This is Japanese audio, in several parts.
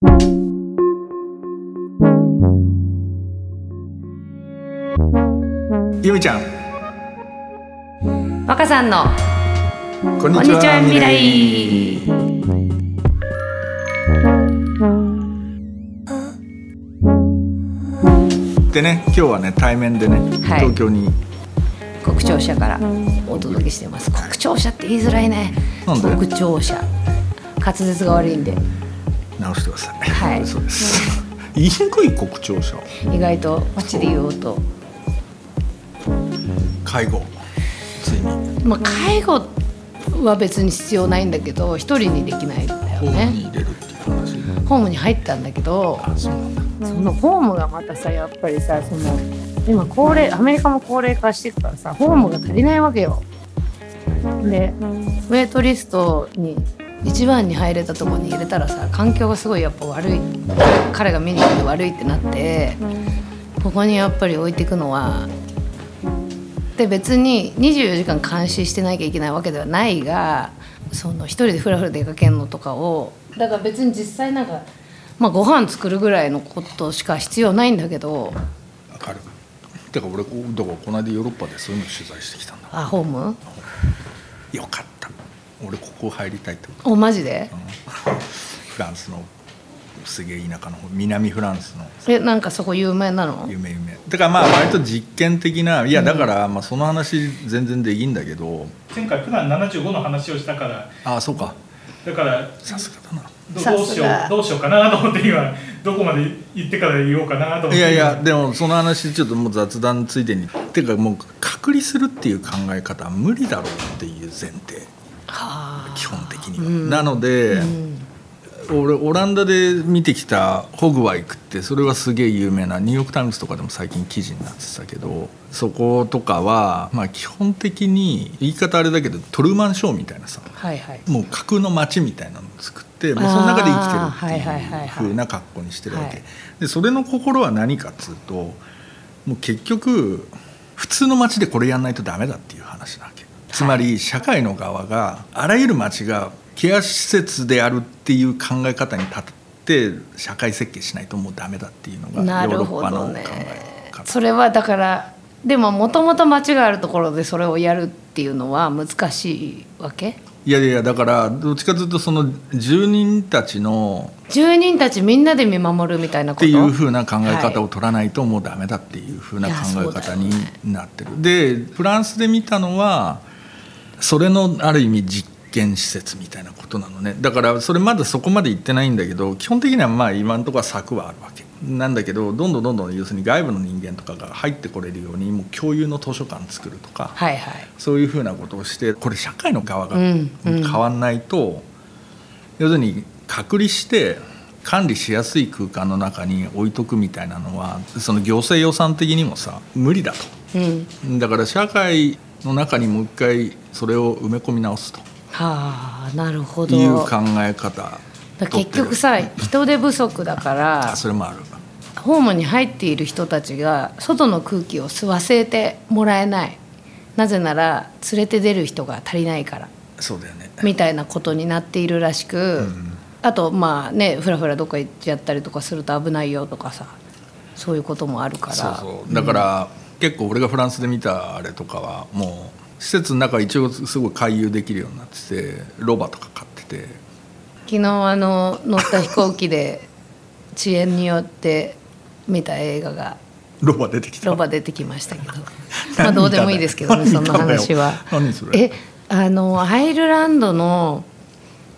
ゆみちゃん。若さんのこんにちは未来。でね今日はね対面でね、はい。東京に。国庁舎からお届けしてます。国庁舎って言いづらいね。国庁舎。滑舌が悪いんで直してください。はい。そうです。言いにくい国庁舎意外と口で言おうと。介護。ついに。まあ介護は別に必要ないんだけど一人にできないんだよホームねに入れるっていう話。ホームに入ったんだけどあそのホームがまたさやっぱりさその今高齢アメリカも高齢化していくからさホームが足りないわけよ。でウェイトリストに一番に入れたところに入れたらさ環境がすごいやっぱ悪い。彼が見に来て悪いってなってここにやっぱり置いていくのはで別に24時間監視してなきゃいけないわけではないがその一人でふらふら出かけるのとかをだから別に実際なんか、まあ、ご飯作るぐらいのことしか必要ないんだけどわかる。てか俺こだからこの間ヨーロッパでそういうの取材してきたんだ。あホーム？よかった俺ここ入りたいってこと。おマジで？フランスのすげえ田舎の方南フランスの。えなんかそこ有名なの？夢夢だからまあ割と実験的ないやだからまあその話全然できんだけど。前回プラン75の話をしたから。ああそうか。だからさすがだな。どさすが。どうしようどうしようかなと思って今どこまで行ってから言おうかなと思って。いやいやでもその話ちょっともう雑談ついでに。っていうかもう隔離するっていう考え方は無理だろうっていう前提。はあ基本的には、うん。なので、うん俺オランダで見てきたホグワイクってそれはすげえ有名なニューヨーク・タイムズとかでも最近記事になってたけどそことかはまあ基本的に言い方あれだけどトルーマンショーみたいなさはいはい。もう架空の街みたいなのを作ってもうその中で生きてるっていう風な格好にしてるわけ、はい。でそれの心は何かっつうともう結局普通の街でこれやんないとダメだっていうつまり社会の側があらゆる街がケア施設であるっていう考え方に立って社会設計しないともうダメだっていうのがなヨーロッパの考えね方。それはだからでももともと町があるところでそれをやるっていうのは難しいわけ？いやいやだからどっちかというとその住人たちの住人たちみんなで見守るみたいなこと？っていうふうな考えはい方を取らないともうダメだっていうふうない考え方になってる。でフランスで見たのはそれのある意味実験施設みたいなことなのね。だからそれまだそこまで行ってないんだけど基本的にはまあ今のところは策はあるわけ。なんだけどどんどんどんどん要するに外部の人間とかが入ってこれるようにもう共有の図書館作るとか、はいはい。そういうふうなことをしてこれ社会の側がうんうん。変わんないと、要するに隔離して管理しやすい空間の中に置いとくみたいなのはその行政予算的にもさ無理だうん。とだから社会の中にもう一回それを埋め込み直すと。はあなるほど。いう考え方。結局さ人手不足だからあそれもある。ホームに入っている人たちが外の空気を吸わせてもらえない。なぜなら連れて出る人が足りないから。そうだよね。みたいなことになっているらしく、ん。あとまあねふらふらどっか行っちゃったりとかすると危ないよとかさそういうこともあるから。そうそう。だから、結構俺がフランスで見たあれとかはもう施設の中一応すごい回遊できるようになっててロバとか飼ってて。昨日あの乗った飛行機で遅延によって見た映画がロバ出てきた。ロバ出てきましたけど。まあどうでもいいですけどねそんな話は。何それ。えあのアイルランドの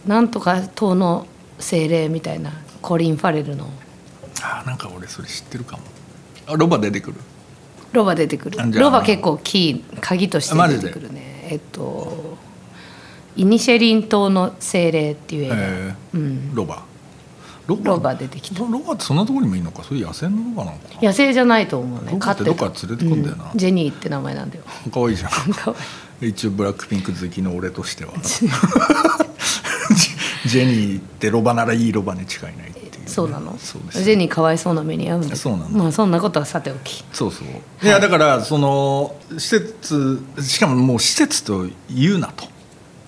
なんとか島の精霊みたいなコリン・ファレルの。あなんか俺それ知ってるかも。あロバ出てくるロバ出てくる。ロバ結構キー鍵として出てくるね。えっとイニシェリン島の精霊っていう映画、えー。うん、ロバ。ロロバ出てきた。ロロバってそんなところにもいいのか？そういう野生のロバなのかな？野生じゃないと思うね。ロバってどっから連れてくんだよな。うん。ジェニーって名前なんだよ。可愛いじゃん。一応ブラックピンク好きの俺としてはジ ジェニーってロバならいいロバに違いね、そうなの？そうですジェニーかわいそうな目に遭うんだそうなの。まあそんなことはさておき。そうそう。い。やだからその施設しかももう施設と言うなと。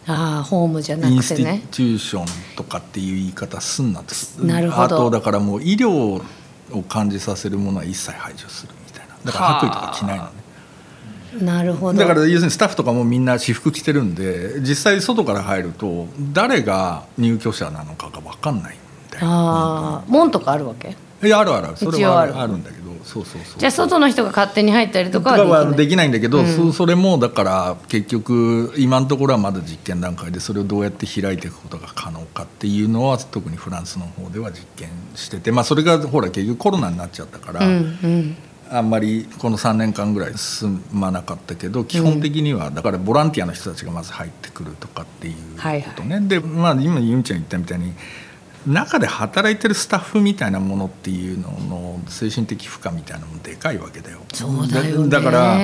ああホームじゃなインスティくてねチューションとかっていう言い方すんなと。なるほど。あとだからもう医療を感じさせるものは一切排除するみたいな。だから白衣とか着ないのね。なるほど。だから要するにスタッフとかもみんな私服着てるんで実際外から入ると誰が入居者なのかが分かんないああ門とかあるわけ？いやあるあるそれはある。ある。んだけど。そうそうそう。じゃあ外の人が勝手に入ったりととかかははでできないんだけど、うん。そそれもだから結局今のところはまだ実験段階でそれをどうやって開いていくことが可能かっていうのは特にフランスの方では実験してて、まあ、それがほら結局コロナになっちゃったから、うんうん。あんまりこの3年間ぐらい進まなかったけど基本的にはだからボランティアの人たちがまず入ってくるとかっていうことね、で、まあ、今ユンちゃん言ったみたいに中で働いてるスタッフみたいなものっていうのの精神的負荷みたいなのもでかいわけだよ。そうだよね。だから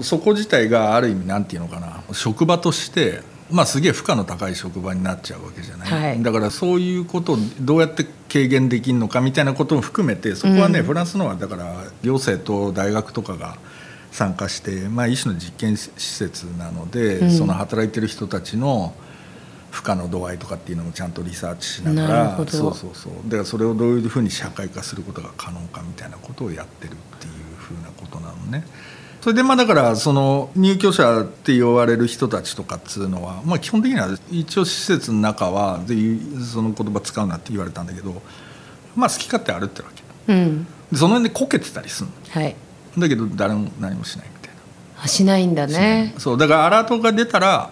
そこ自体がある意味なんていうのかな。職場として、まあ、すげえ負荷の高い職場になっちゃうわけじゃない、はい。だからそういうことをどうやって軽減できるのかみたいなことも含めてそこはね、うん。フランスのはだから行政と大学とかが参加して、まあ、一種の実験施設なので、うん。その働いてる人たちの負荷の度合いとかっていうのもちゃんとリサーチしながらそうそうそう。だからそれをどういうふうに社会化することが可能かみたいなことをやってるっていうふうなことなのね。それでまあだからその入居者って言われる人たちとかっつうのは、まあ、基本的には一応施設の中はでその言葉使うなって言われたんだけど、まあ、好き勝手歩ってるわけうん。でその辺でこけてたりするはい。のだけど誰も何もしないみたいな。あしないんだね。そう。だからアラートが出たら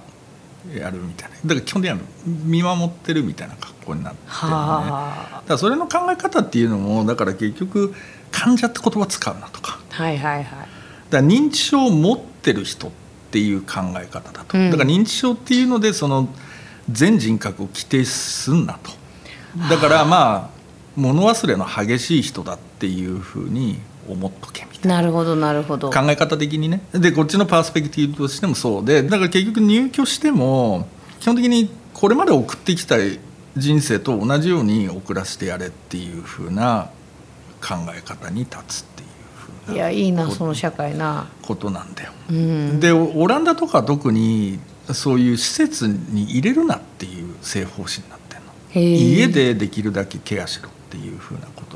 やるみたいな。だから基本的には見守ってるみたいな格好になってるのねはだからそれの考え方っていうのもだから結局患者って言葉使うなとか。あはいはいはい。だ認知症を持ってる人っていう考え方だと、うん。だから認知症っていうのでその全人格を規定すんなと。だからまあ物忘れの激しい人だっていうふうに思っとけみたいな。なるほどなるほど考え方的にねでこっちのパースペクティブとしてもそうでだから結局入居しても基本的にこれまで送ってきた人生と同じように送らせてやれっていうふうな考え方に立つっていうふうないやいいなこその社会なことなんだよ。うんでオランダとかは特にそういう施設に入れるなっていう正方針になってるの。家でできるだけケアしろっていうふうなこと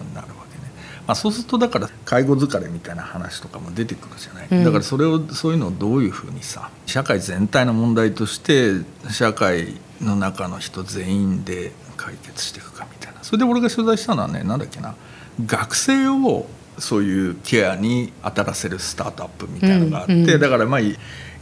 まあ、そうするとだから介護疲れみたいな話とかも出てくるじゃない、うん。だからそれをそういうのをどういうふうにさ社会全体の問題として社会の中の人全員で解決していくかみたいな。それで俺が取材したのはねなんだっけな。学生をそういうケアに当たらせるスタートアップみたいなのがあって、うんうん。だからまあ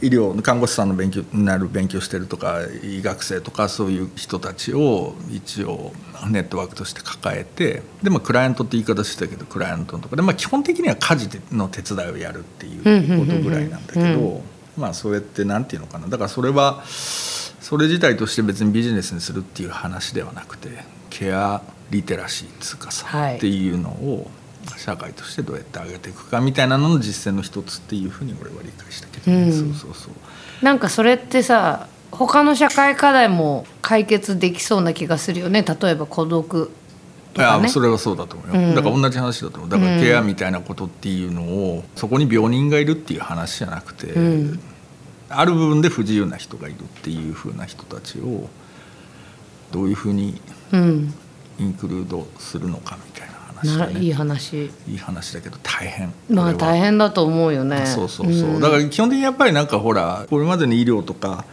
医療看護師さんの勉強になる勉強してるとか医学生とかそういう人たちを一応ネットワークとして抱えてで、まあ、クライアントって言い方してたけどクライアントのとかで、まあ、基本的には家事の手伝いをやるっていうことぐらいなんだけど、まあそうやってなんていうのかな。だからそれはそれ自体として別にビジネスにするっていう話ではなくてケアリテラシーっつうかさ、はい。っていうのを社会としてどうやって上げていくかみたいなのの実践の一つっていうふうに俺は理解したけどね、うん。そうそうそう。なんかそれってさ他の社会課題も解決できそうな気がするよね。例えば孤独いとかね。やそれはそうだと思うよ、うん。だから同じ話だと思う。だからケアみたいなことっていうのをそこに病人がいるっていう話じゃなくて、うん。ある部分で不自由な人がいるっていうふうな人たちをどういうふうにうん。インクルードするのかみたいな話だね。いい話。いい話だけど大変。まあ大変だと思うよね。そうそうそう、ん。だから基本的にやっぱりなんかほらこれまでの医療とか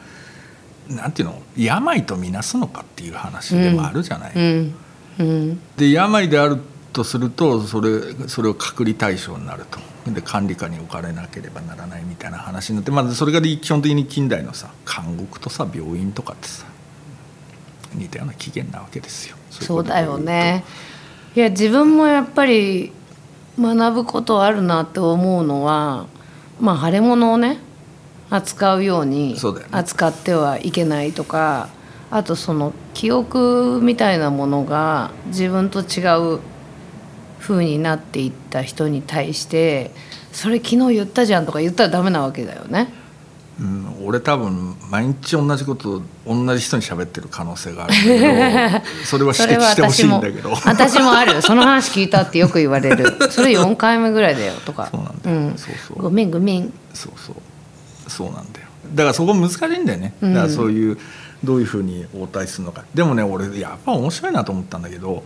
なんていうの？病とみなすのかっていう話でもあるじゃない、うん。うん。で病であるとするとそれそれを隔離対象になると。で管理下に置かれなければならないみたいな話になって、まあ、それが基本的に近代のさ監獄とさ病院とかってさ似たような起源なわけですよ。そうだよねいや自分もやっぱり学ぶことあるなって思うのはまあ腫れ物をね扱うように扱ってはいけないとかあとその記憶みたいなものが自分と違う風になっていった人に対してそれ昨日言ったじゃんとか言ったらダメなわけだよね。うん、俺多分毎日同じことを同じ人に喋ってる可能性があるけど それは指摘してほしいんだけど。私もあるその話聞いたってよく言われる。それ4回目ぐらいだよとか。そうなんだよ、うん。そうそう。ごめんごめん。そうそう。そうなんだよ。だからそこ難しいんだよね、うん。だからそういうどういうふうに応対するのか。でもね俺やっぱ面白いなと思ったんだけど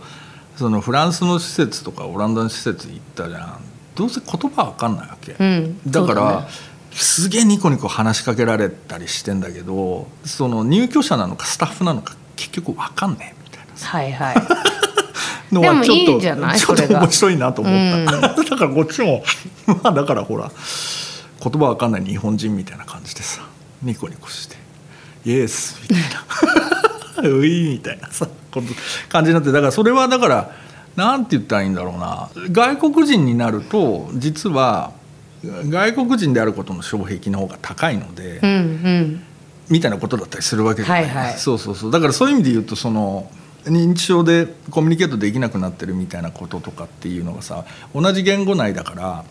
そのフランスの施設とかオランダの施設行ったじゃん。どうせ言葉わかんないわけ、うん。だからそうねすげえニコニコ話しかけられたりしてんだけどその入居者なのかスタッフなのか結局わかんねえみたいなはいはい。のはちょっといいんじゃない？ちょっそれが。と面白いなと思った、だからこっちも まあだからほら言葉わかんない日本人みたいな感じでさニコニコして「イエス」みたいな「うい」みたいなさ感じになってだからそれはだからなんて言ったらいいんだろうな。外国人になると実は外国人であることの障壁の方が高いので、うんうん。みたいなことだったりするわけじゃない、はいはい。そうそうそう。だからそういう意味で言うとその認知症でコミュニケートできなくなってるみたいなこととかっていうのがさ同じ言語内だか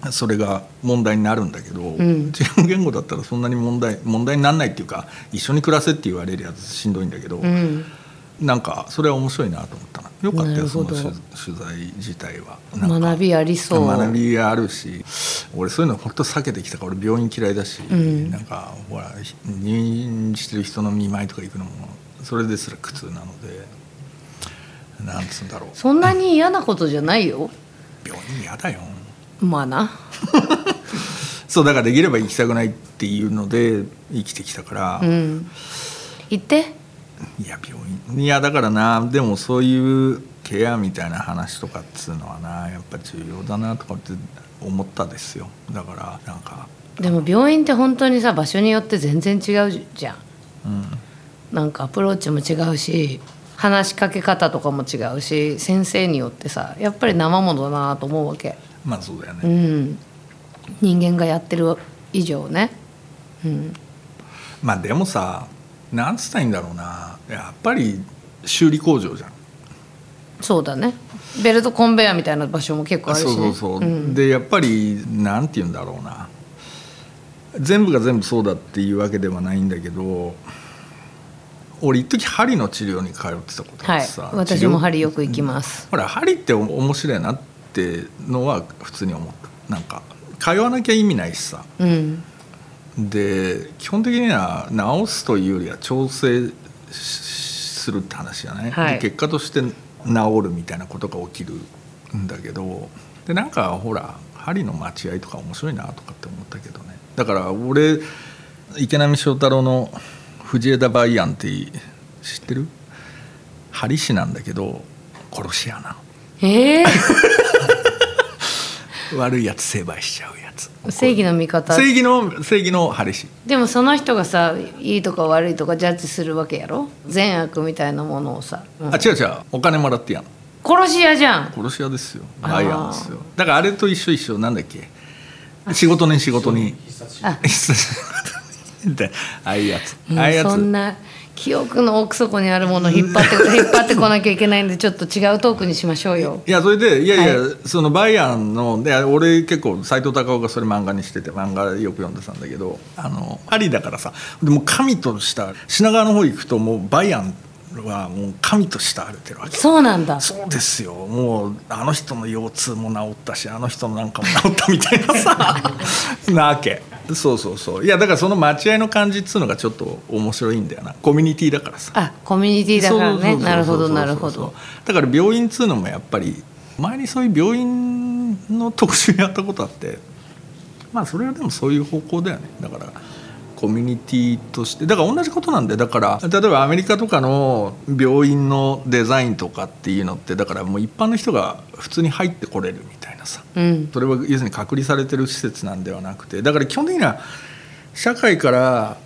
らそれが問題になるんだけど、ん。違う言語だったらそんなに問題問題にならないっていうか一緒に暮らせって言われるやつしんどいんだけど、うんなんかそれは面白いなと思ったなよかったよその取取材自体は。学びありそう。学びがあるし俺そういうの本当避けてきたから俺病院嫌いだし、ん。なんかほら入院してる人の見舞いとか行くのもそれですら苦痛なのでなんつうんだろう。そんなに嫌なことじゃないよ。病院嫌だよ。まあな。そうだからできれば行きたくないっていうので生きてきたから、うん。行っていや病院いやだからなでもそういうケアみたいな話とかっつうのはなやっぱ重要だなとかって思ったですよ。だからなんか。でも病院って本当にさ場所によって全然違うじゃん。うん。なんかアプローチも違うし話しかけ方とかも違うし先生によってさやっぱり生ものだなと思うわけ。まあそうだよね、うん。人間がやってる以上ね。うん。まあでもさなんつったらいいんだろうな。やっぱり修理工場じゃん。そうだね。ベルトコンベヤーみたいな場所も結構あるし、ね、そうそうそう、ん。でやっぱりなんて言うんだろうな。全部が全部そうだっていうわけではないんだけど俺一時針の治療に通ってたことあはい。ってさ、私も治療針よく行きます。ほら針って面白いなってのは普通に思った。なんか通わなきゃ意味ないしさ。うんで基本的には治すというよりは調整しするって話じゃない、はい。で結果として治るみたいなことが起きるんだけどでなんかほら針の待合とか面白いなとかって思ったけどね。だから俺池波正太郎の藤枝梅安って知ってる？針師なんだけど殺し屋なええの 悪いやつ成敗しちゃうやつ正義の味方。正義の正義の針師でもその人がさいいとか悪いとかジャッジするわけやろ？善悪みたいなものをさ、うん。あ違う違う。お金もらってやん。の殺し屋じゃん。殺し屋ですよ。あイアンですよ。だからあれと一緒一緒。なんだっけ？仕事に仕事に。あ。でああいうやつ。うんああいうやつ。そんな記憶の奥底にあるものを引っ張って 引っ張ってこなきゃいけないんでちょっと違うトークにしましょうよ。いやそれでいやいや、はそのバイアンので俺結構斎藤隆夫がそれ漫画にしてて漫画よく読んでたんだけどあのパリだからさでも神とした品川の方行くともうバイアンはもう神と慕われてるわけ。そうなんだ。そうですよ。もうあの人の腰痛も治ったしあの人のなんかも治ったみたいなさ。なわけそうそうそう。いやだからその待合の感じっつうのがちょっと面白いんだよな。コミュニティだからさ。あコミュニティだからね。なるほどなるほど。だから病院っつうのもやっぱり前にそういう病院の特集やったことあってまあそれはでもそういう方向だよね。だからコミュニティとして。だから同じことなんでだから例えばアメリカとかの病院のデザインとかっていうのってだからもう一般の人が普通に入ってこれるみたいなさ。うん。それは要するに隔離されてる施設なんではなくてだから基本的には社会から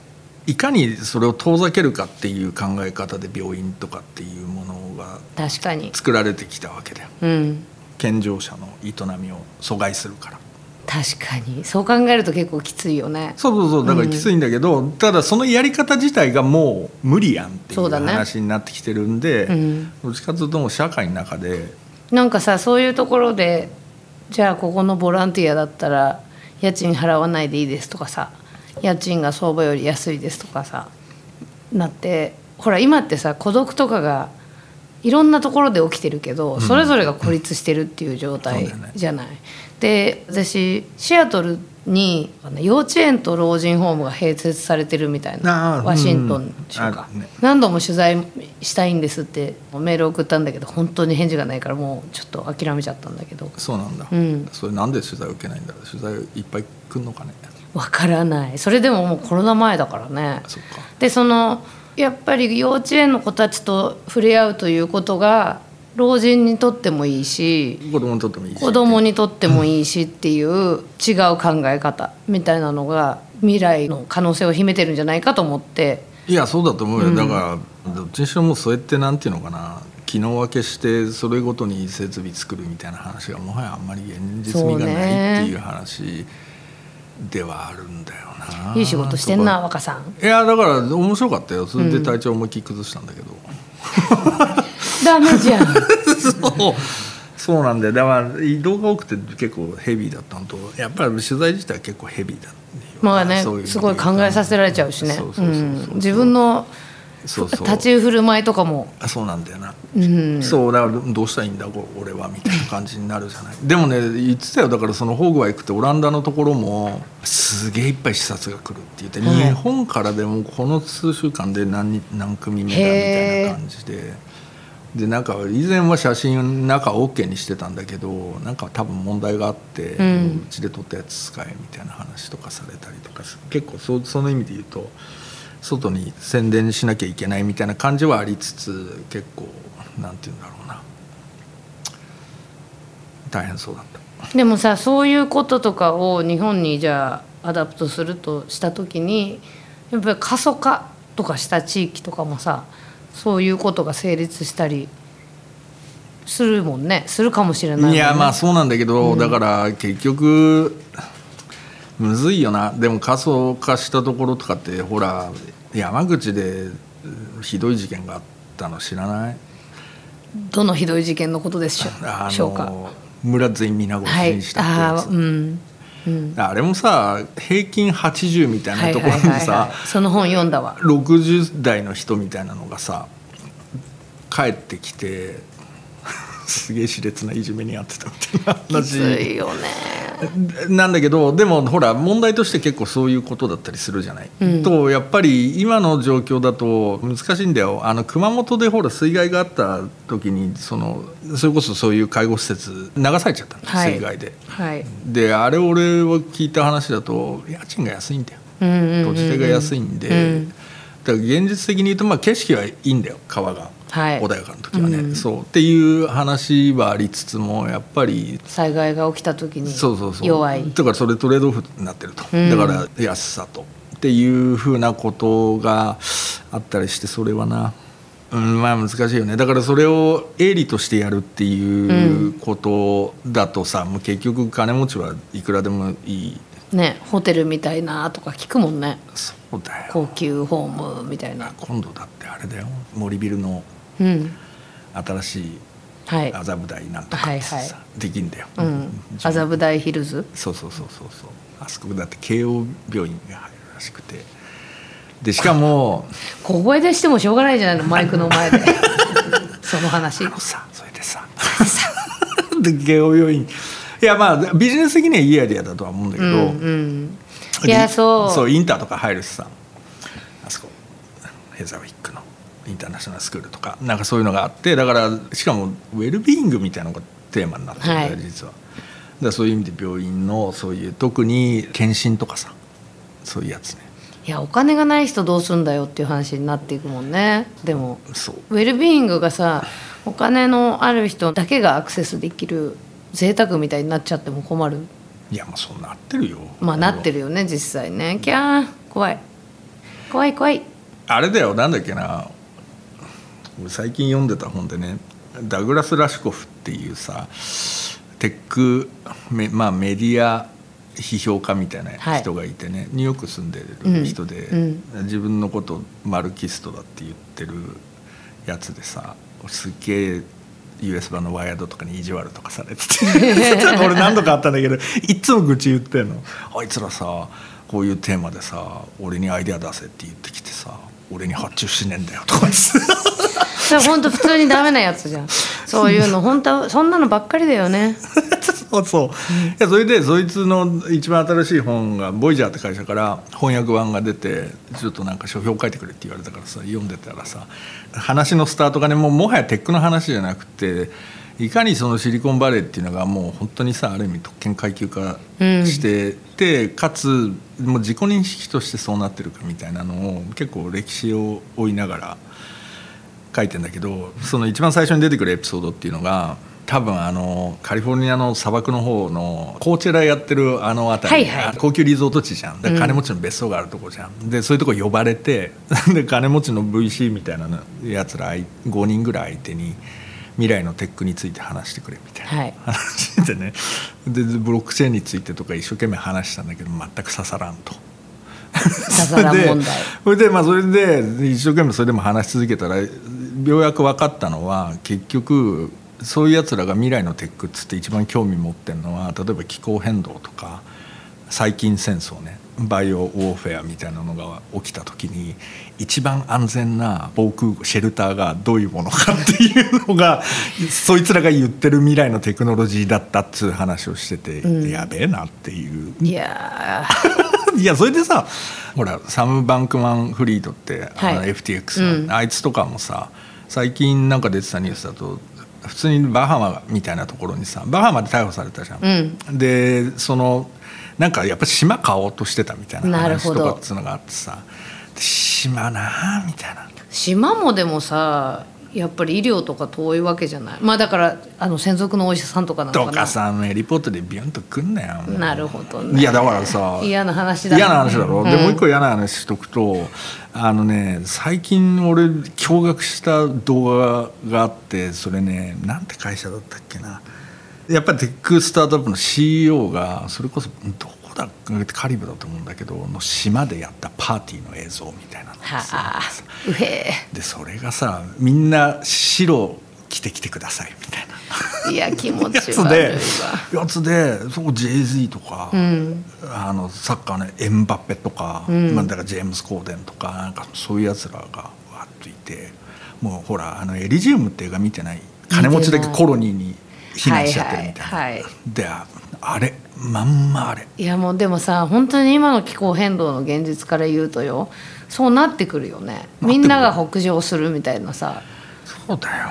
いかにそれを遠ざけるかっていう考え方で病院とかっていうものが確かに。作られてきたわけだよ。うん。健常者の営みを阻害するから。確かに。そう考えると結構きついよね。そうそうそう。だからきついんだけど、ただそのやり方自体がもう無理やんっていう話になってきてるんで、うん。どっちかというともう社会の中でなんかさそういうところでじゃあここのボランティアだったら家賃払わないでいいですとかさ家賃が相場より安いですとかさなってほら今ってさ孤独とかがいろんなところで起きてるけど、それぞれが孤立してるっていう状態じゃない。で私シアトルにあの幼稚園と老人ホームが併設されてるみたいなワシントン州うんか、あるね。何度も取材したいんですってメール送ったんだけど本当に返事がないからもうちょっと諦めちゃったんだけど。そうなんだ、うん。それなんで取材を受けないんだろう？取材いっぱい来んのかね？わからない。それでももうコロナ前だからね。でそのやっぱり幼稚園の子たちと触れ合うということが老人にとってもいいし子供にとってもいいし。子供にとってもいいしっていう違う考え方みたいなのが未来の可能性を秘めてるんじゃないかと思って。いやそうだと思うよ、だからどっちにしろもうそうやってなんていうのかな。機能分けしてそれごとに設備作るみたいな話がもはやあんまり現実味がないっていう話ではあるんだよな。いい仕事してんな若さん。いやだから面白かったよ。それで体調思いっきり崩したんだけど、ダメじゃん。そう。そうなんだよ。だから移動が多くて結構ヘビーだったのとやっぱり取材自体は結構ヘビーだまあねすごい考えさせられちゃうしね。自分のそうそう。立ち振る舞いとかも。あそうなんだよな、うん。そうだからどうしたらいいんだ俺はみたいな感じになるじゃない。でもね言ってたよ。だからそのホーグワイクってオランダのところもすげえいっぱい視察が来るって言って、はい。日本からでもこの数週間で何人何組目だみたいな感じででなんか以前は写真中 OK にしてたんだけどなんか多分問題があって、ううちで撮ったやつ使えみたいな話とかされたりとかす結構そその意味で言うと外に宣伝しなきゃいけないみたいな感じはありつつ結構なんて言うんだろうな。大変そうだった。でもさそういうこととかを日本にじゃあ adapt するとした時にやっぱり過疎化とかした地域とかもさそういうことが成立したりするもんね。するかもしれないね。いやまあそうなんだけど、だから結局むずいよな。でも過疎化したところとかってほら山口でうんひどい事件があったの知らない？どのひどい事件のことでしょう？かの村全員皆殺しはいにしたってやつ、ああうんうん。あれもさ平均80みたいはないところはいはいにさはい。その本読んだわ。60代の人みたいなのがさ帰ってきてすげえ熾烈ないじめにあってたみたいな話。いよね。なんだけどでもほら問題として結構そういうことだったりするじゃない。うん。とやっぱり今の状況だと難しいんだよ。あの熊本でほら水害があった時にそのそれこそそういう介護施設流されちゃったの、はい。水害で。はい。であれ俺は聞いた話だと家賃が安いんだよ。うんうんうんうん。土地代が安いんで、うん。だから現実的に言うとまあ景色はいいんだよ川が、はい。穏やかな時はね、うん。そう。っていう話はありつつもやっぱり。災害が起きた時にそうそうそう。弱い。だからそれトレードオフになってると、うん。だから安さとっていうふうなことがあったりしてそれはな、うん、まあ難しいよね。だからそれを営利としてやるっていうことだとさ、もう結局金持ちはいくらでもいい。ねホテルみたいなとか聞くもんね。そうだよ。高級ホームみたいな。今度だってあれだよ。森ビルのうん新しいはい。麻布台なんとかってさ、はいはできんだよ、麻布台ヒルズ？そうそうそうそうそう。あそこだって慶応病院が入るらしくて。でしかも 小声でしてもしょうがないじゃないの。マイクの前で。その話。あのさそれでさ。で慶応病院。いやまあビジネス的にはいいアイデアだとは思うんだけど、うんうん。いやそう。そうインターとか入るしさ。あそこヘザーウィックのインターナショナルスクールとかなんかそういうのがあってだからしかもウェルビーイングみたいなのがテーマになってるんだよ、はい。実は。だからそういう意味で病院のそういう特に検診とかさそういうやつね。いやお金がない人どうすんだよっていう話になっていくもんね。でもウェルビーイングがさお金のある人だけがアクセスできる贅沢みたいになっちゃっても困る。いやもうそうなってるよ。まあなってるよね実際ね。キャー怖い。怖い怖い。あれだよなんだっけな俺最近読んでた本でねダグラス・ラシコフっていうさテックメ,、まあ、メディア批評家みたいな人がいてね、ニューヨーク住んでる人で、うん自分のことマルキストだって言ってるやつでさすっげえ US 版のワイヤードとかに意地悪とかされてて。俺何度かあったんだけどいっつも愚痴言ってんの。あいつらさこういうテーマでさ俺にアイデア出せって言ってきてさ俺に発注しねえんだよとか言って。それ本当普通にダメなやつじゃん。そういうの本当はそんなのばっかりだよね。そうそう、いやそれでそいつの一番新しい本がボイジャーって会社から翻訳版が出てちょっとなんか書評書いてくれって言われたからさ読んでたらさ話のスタートがねもうもはやテックの話じゃなくていかにそのシリコンバレーっていうのがもう本当にさある意味特権階級化してて、かつもう自己認識としてそうなってるかみたいなのを結構歴史を追いながら書いてんだけどその一番最初に出てくるエピソードっていうのが多分あのカリフォルニアの砂漠の方のコーチェラやってるあの辺り、はいはい。高級リゾート地じゃん。で金持ちの別荘があるとこじゃん、でそういうとこ呼ばれて で金持ちの VC みたいなやつら5人ぐらい相手に未来のテックについて話してくれみたいな、はい。話でね。でブロックチェーンについてとか一生懸命話したんだけど全く刺さらんと。刺さらん 問題。それでまあそれで一生懸命それでも話し続けたらようやく分かったのは結局そういうやつらが未来のテックっつって一番興味持ってるのは例えば気候変動とか細菌戦争ねバイオウォーフェアみたいなのが起きた時に一番安全な防空シェルターがどういうものかっていうのが そいつらが言ってる未来のテクノロジーだったっつう話をしてて、やべえなっていう。いや いやそれでさほらサム・バンクマン・フリードって、あのはい FTX の、うん。あいつとかもさ最近なんか出てたニュースだと普通にバハマみたいなところにさバハマで逮捕されたじゃん。でそのなんかやっぱ島買おうとしてたみたいな話とかっつうのがあってさで島なあみたいな。島もでもさやっぱり医療とか遠いわけじゃない？まあだからあの専属のお医者さんとかなのとかな？かさリポートでビュンとくんなよなるほどね。いやだからさ嫌な話だね。嫌な話だろ、でうん。もう一個嫌な話しとくとあのね最近俺驚愕した動画があってそれねなんて会社だったっけな。やっぱりテックスタートアップの CEO がそれこそどこだカリブだと思うんだけどの島でやったパーティーの映像みたいなのがさはあうへでそれがさみんな白着てきてくださいみたいな。えいや気持ち悪いやつでそこ JZ とか、ん。あのサッカーのエンバッペとか、ん。まあ、だからジェームス・コーデンとかなんかそういうやつらがわっといてもうほらあのエリジウムって映画見てない？金持ちだけコロニーに避難しちゃってるみたいな、はいはいはい。でああれ？まんまあれ。いやもうでもさ本当に今の気候変動の現実から言うとよそうなってくるよね。る。みんなが北上するみたいなさ。そうだよ、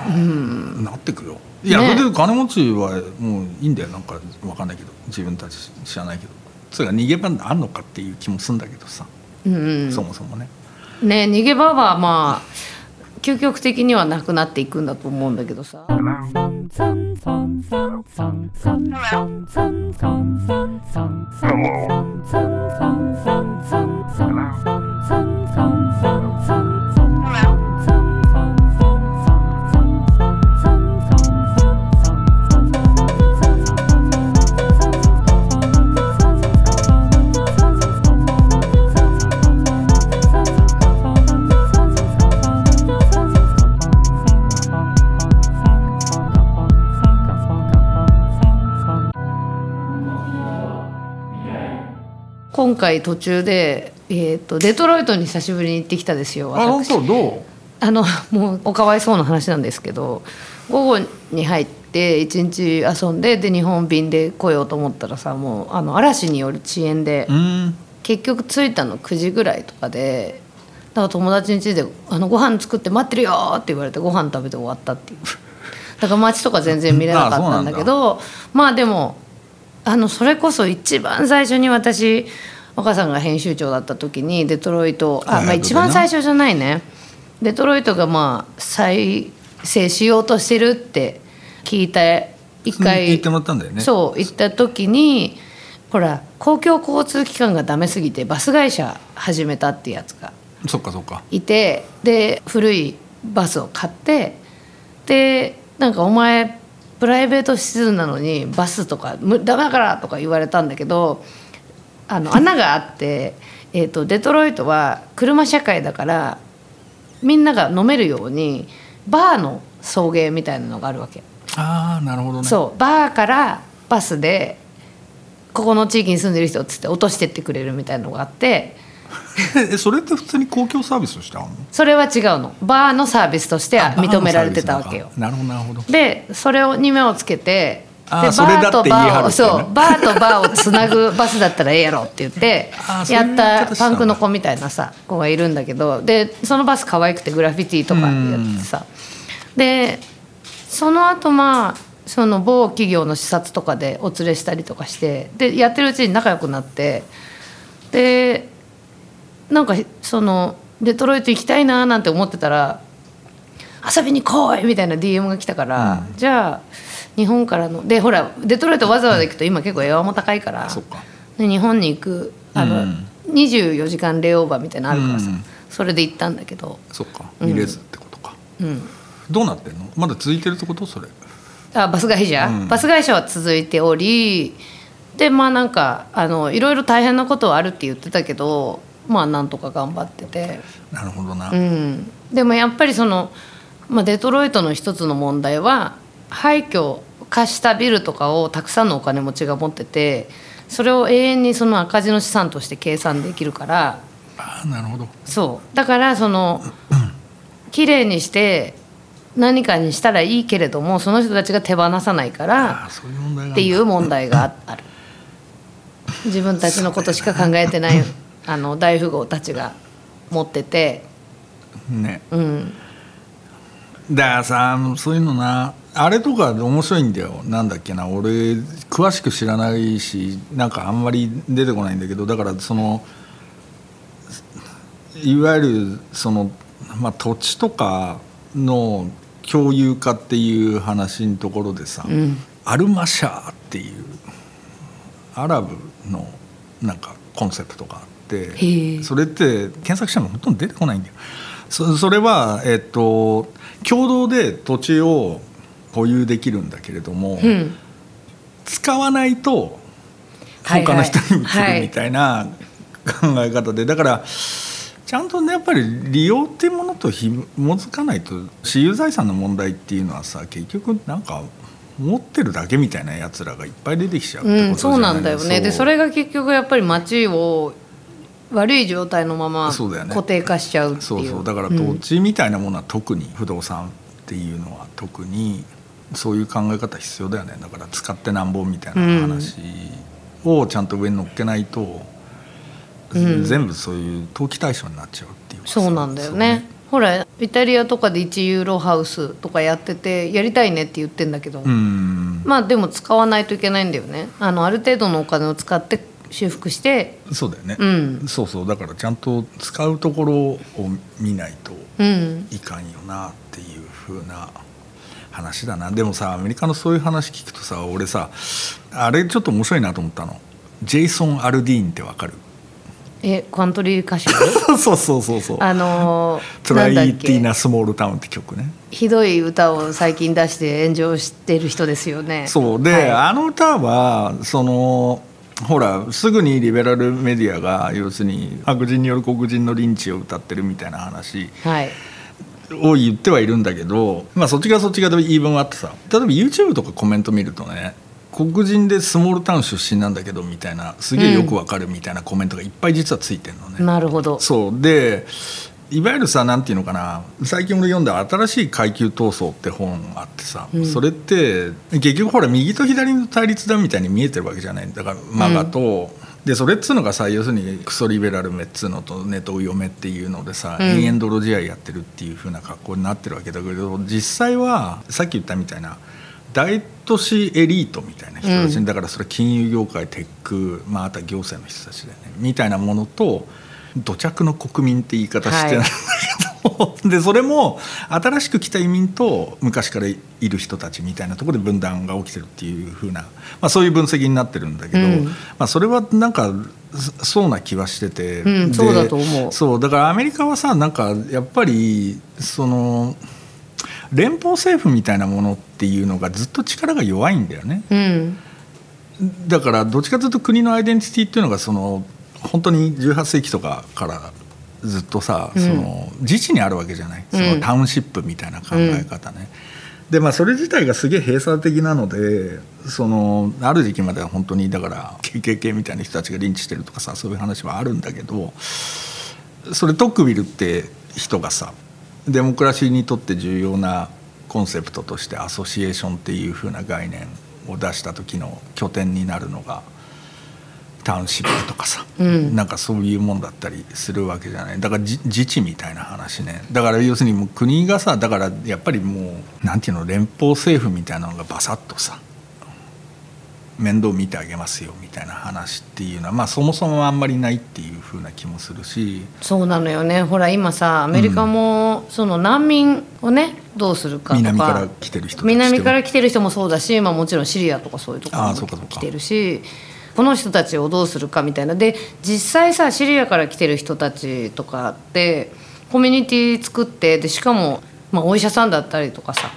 なってくよ。いや、ね。それで金持ちはもういいんだよ。なんかわかんないけど。自分たち知らないけど。それが逃げ場あんのかっていう気もするんだけどさ、うんうん。そもそもね。ね逃げ場はまあ究極的にはなくなっていくんだと思うんだけどさ。今回途中で、えー、とデトロイトに久しぶりに行ってきたですよあ本私。当どう？あのもうおかわいそうな話なんですけど午後に入って一日遊んでで日本便で来ようと思ったらさもうあの嵐による遅延でうん。結局着いたの9時ぐらいとかでだから友達ん家であの「ご飯作って待ってるよ」って言われてご飯食べて終わったっていう。だから街とか全然見れなかったんだけどまあでもあのそれこそ一番最初に私若さんが編集長だった時にデトロイトあ、まあ、はい一番最初じゃないね。デトロイトがまあ再生しようとしてるって聞いて一回言ってもらったんだよね。そう行った時にほら公共交通機関がダメすぎてバス会社始めたってやつがそっかそっか。いてで古いバスを買ってでなんかお前プライベートシズンなのにバスとかむダメだからとか言われたんだけどあの穴があって、えー、とデトロイトは車社会だからみんなが飲めるようにバーの送迎みたいなのがあるわけ。ああなるほどね。そうバーからバスでここの地域に住んでる人っつって落としてってくれるみたいなのがあって。えそれって普通に公共サービスとしてあるの？それは違うの。バーのサービスとしては認められてたわけよ。なるほどなるほど。でそれをに目をつけてあーそれだって言い張るってね。そうバーとバーをつなぐバスだったらええやろって言って やったパンクの子みたいなさ子がいるんだけどでそのバス可愛くてグラフィティとかやってさ。でその後まあその某企業の視察とかでお連れしたりとかしてでやってるうちに仲良くなってでなんかそのデトロイト行きたいななんて思ってたら遊びに来い！みたいな DM が来たから、じゃあ日本からのでほらデトロイトわざわざ行くと今結構エアも高いから、で日本に行くあの、うん。24時間レイオーバーみたいなのあるからさ、うんそれで行ったんだけど、そっか。見れずってことか、うん、どうなってんの？まだ続いてるってこと？それ。あバス会社、うん。バス会社は続いておりでまあなんかあのいろいろ大変なことはあるって言ってたけどまあなんとか頑張ってて、なるほどな、うん、でもやっぱりその、まあ、デトロイトの一つの問題は廃墟化したビルとかをたくさんのお金持ちが持っててそれを永遠にその赤字の資産として計算できるからああなるほど。そう。だからその綺麗にして何かにしたらいいけれどもその人たちが手放さないかあらっていう問題があある。自分たちのことしか考えてないあの大富豪たちが持ってて。ね。うん。だからさそういうのなあれとか面白いんだよ。なんだっけな。俺詳しく知らないしなんかあんまり出てこないんだけど。だからそのいわゆるその、まあ、土地とかの共有化っていう話のところでさ、うん。アルマシャーっていうアラブのなんかコンセプトがあってそれって検索してもほとんど出てこないんだよ。そそれは、えっと、共同で土地を保有できるんだけれども、うん。使わないと他の人に移るみたいな考え方で。だからちゃんとねやっぱり利用っていうものと紐づかないと私有財産の問題っていうのはさ結局なんか持ってるだけみたいなやつらがいっぱい出てきちゃうってうん、ことじゃないそうなんだよね。でそれが結局やっぱり街を悪い状態のまま固定化しちゃうっていう。そうそう。だからうん土地みたいなものは特に不動産っていうのは特にそういう考え方必要だよね。だから使ってなんぼみたいな話をちゃんと上に乗っけないと、うん。全部そういう投機対象になっちゃうっていうそうなんだよね。ほらイタリアとかで1ユーロハウスとかやっててやりたいねって言ってんだけど、まあでも使わないといけないんだよね。あのある程度のお金を使って修復して。そうだよね、うん。そうそう。だからちゃんと使うところを見ないとうん。いかんよなっていう風な話だな。でもさアメリカのそういう話聞くとさ俺さあれちょっと面白いなと思ったの。ジェイソン・アルディーンってわかる？えカントリー歌手？そうそうそうそう。あの「トライティーナ・けスモールタウン」って曲ね。ひどい歌を最近出して炎上してる人ですよね。そう。で、はい。あの歌はそのほらすぐにリベラルメディアが要するに白人による黒人のリンチを歌ってるみたいな話。はいを言ってはいるんだけど、まあ、そっちがそっちがで言い分はあってさ。例えば YouTube とかコメント見るとね黒人でスモールタウン出身なんだけどみたいなすげえよくわかるみたいなコメントがいっぱい実はついてるのね。なるほど。そう。でいわゆるさなんていうのかな。最近俺読んだ「新しい階級闘争」って本あってさ、うん。それって結局ほら右と左の対立だみたいに見えてるわけじゃない。だからマガと、でそれっつうのがさ要するにクソリベラルめっつうのとネトウヨメっていうのでさ、うん。延々泥試合やってるっていう風な格好になってるわけだけど実際はさっき言ったみたいな大都市エリートみたいな人たち、うん。だからそれ金融業界テック、まあ、あとは行政の人たちだよねみたいなものと土着の国民って言い方してないんだけど、でそれも新しく来た移民と昔からいる人たちみたいなところで分断が起きてるっていうふうな、まあ、そういう分析になってるんだけど、うん。まあ、それはなんかそそうな気はしてて、でうんそうだと思う。そうだからアメリカはさなんかやっぱりその連邦政府みたいなものっていうのがずっと力が弱いんだよね。うん。だからどっちかというと国のアイデンティティっていうのがその本当に18世紀とかからずっとさ、うん。その自治にあるわけじゃない。そのタウンシップみたいな考え方ね。でまあそれ自体がすげえ閉鎖的なのでそのある時期までは本当にだから KKK みたいな人たちがリンチしてるとかさそういう話はあるんだけどそれトックビルって人がさデモクラシーにとって重要なコンセプトとしてアソシエーションっていう風な概念を出した時の拠点になるのがタウンシップとかさ、うん。なんかそういうもんだったりするわけじゃない。だからじ自治みたいな話ね。だから要するにもう国がさだからやっぱりもうなんていうの連邦政府みたいなのがバサッとさ面倒見てあげますよみたいな話っていうのはまあそもそもあんまりないっていうふうな気もするし。そうなのよね。ほら今さアメリカもその難民をねどうするかとか南から来てる人南から来てる人もそうだし、まあ、もちろんシリアとかそういうところも来てるしこの人たちをどうするかみたいな。で実際さシリアから来てる人たちとかってコミュニティ作ってでしかも、まあ、お医者さんだったりとかさ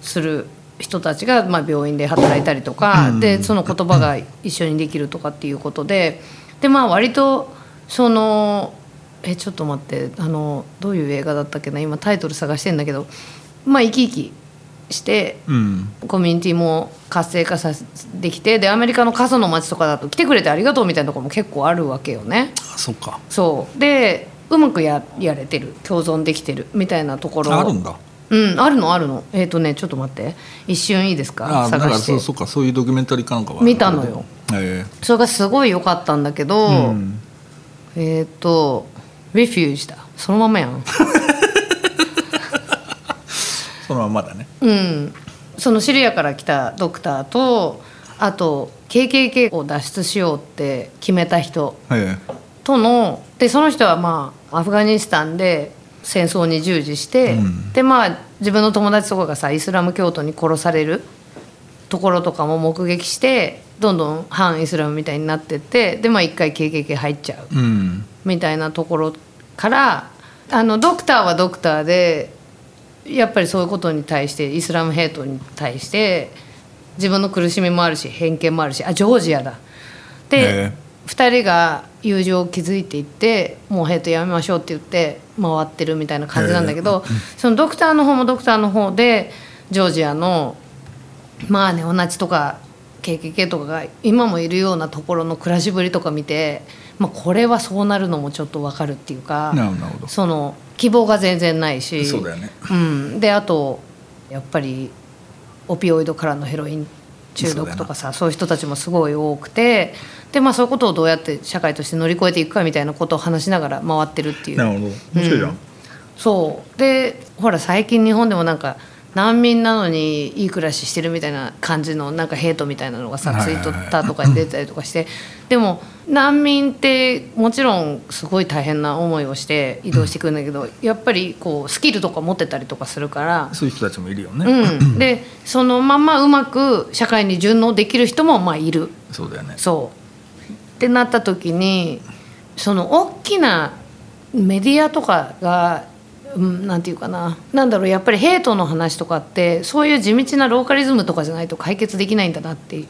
する人たちが、まあ、病院で働いたりとか、うん。でその言葉が一緒にできるとかっていうことででまあ割とそのえちょっと待ってあのどういう映画だったっけな今タイトル探してんだけどまあ生き生きしてうん。コミュニティも活性化させできてでアメリカの過疎の街とかだと来てくれてありがとうみたいなところも結構あるわけよね。あそっか。そう。でうまくややれてる共存できてるみたいなところ。あるんだ。うんあるのあるの。えっ、とねちょっと待って。一瞬いいですか？探して。そうそうかそういうドキュメンタリーかなんかは見たのよ。えそれがすごい良かったんだけど、えうん。えっ、と「Refuge」だ。そのままやん そのままだね。うん。そのシリアから来たドクターとあと KKK を脱出しようって決めた人え。とのでその人はまあアフガニスタンで戦争に従事して、うん。でまあ自分の友達とかがさイスラム教徒に殺されるところとかも目撃してどんどん反イスラムみたいになってってでまあ一回 KKK 入っちゃうみたいなところからあのドクターはドクターでやっぱりそういうことに対してイスラムヘイトに対して自分の苦しみもあるし偏見もあるしあジョージアだ。で、へえ2人が友情を築いていってもうヘイトやめましょうって言って回ってるみたいな感じなんだけど、そのドクターの方もドクターの方でジョージアのまあネオナチとか KKK とかが今もいるようなところの暮らしぶりとか見て、まあ、これはそうなるのもちょっと分かるっていうかその希望が全然ないしそうだよね。うん、であとやっぱりオピオイドからのヘロイン中毒とかさそういう人たちもすごい多くてで、まあ、そういうことをどうやって社会として乗り越えていくかみたいなことを話しながら回ってるっていう。なるほど。面白いじゃん、そう。でほら最近日本でもなんか難民なのにいい暮らししてるみたいな感じのなんかヘイトみたいなのがさツイートターとかに出てたりとかして でも難民ってもちろんすごい大変な思いをして移動してくるんだけどやっぱりこうスキルとか持ってたりとかするから。そういう人たちもいるよね、うん、でそのままうまく社会に順応できる人もまあいる。そうだよね。そう。ってなった時にその大きなメディアとかが、うん、なんていうかな。なんだろうやっぱりヘイトの話とかってそういう地道なローカリズムとかじゃないと解決できないんだなって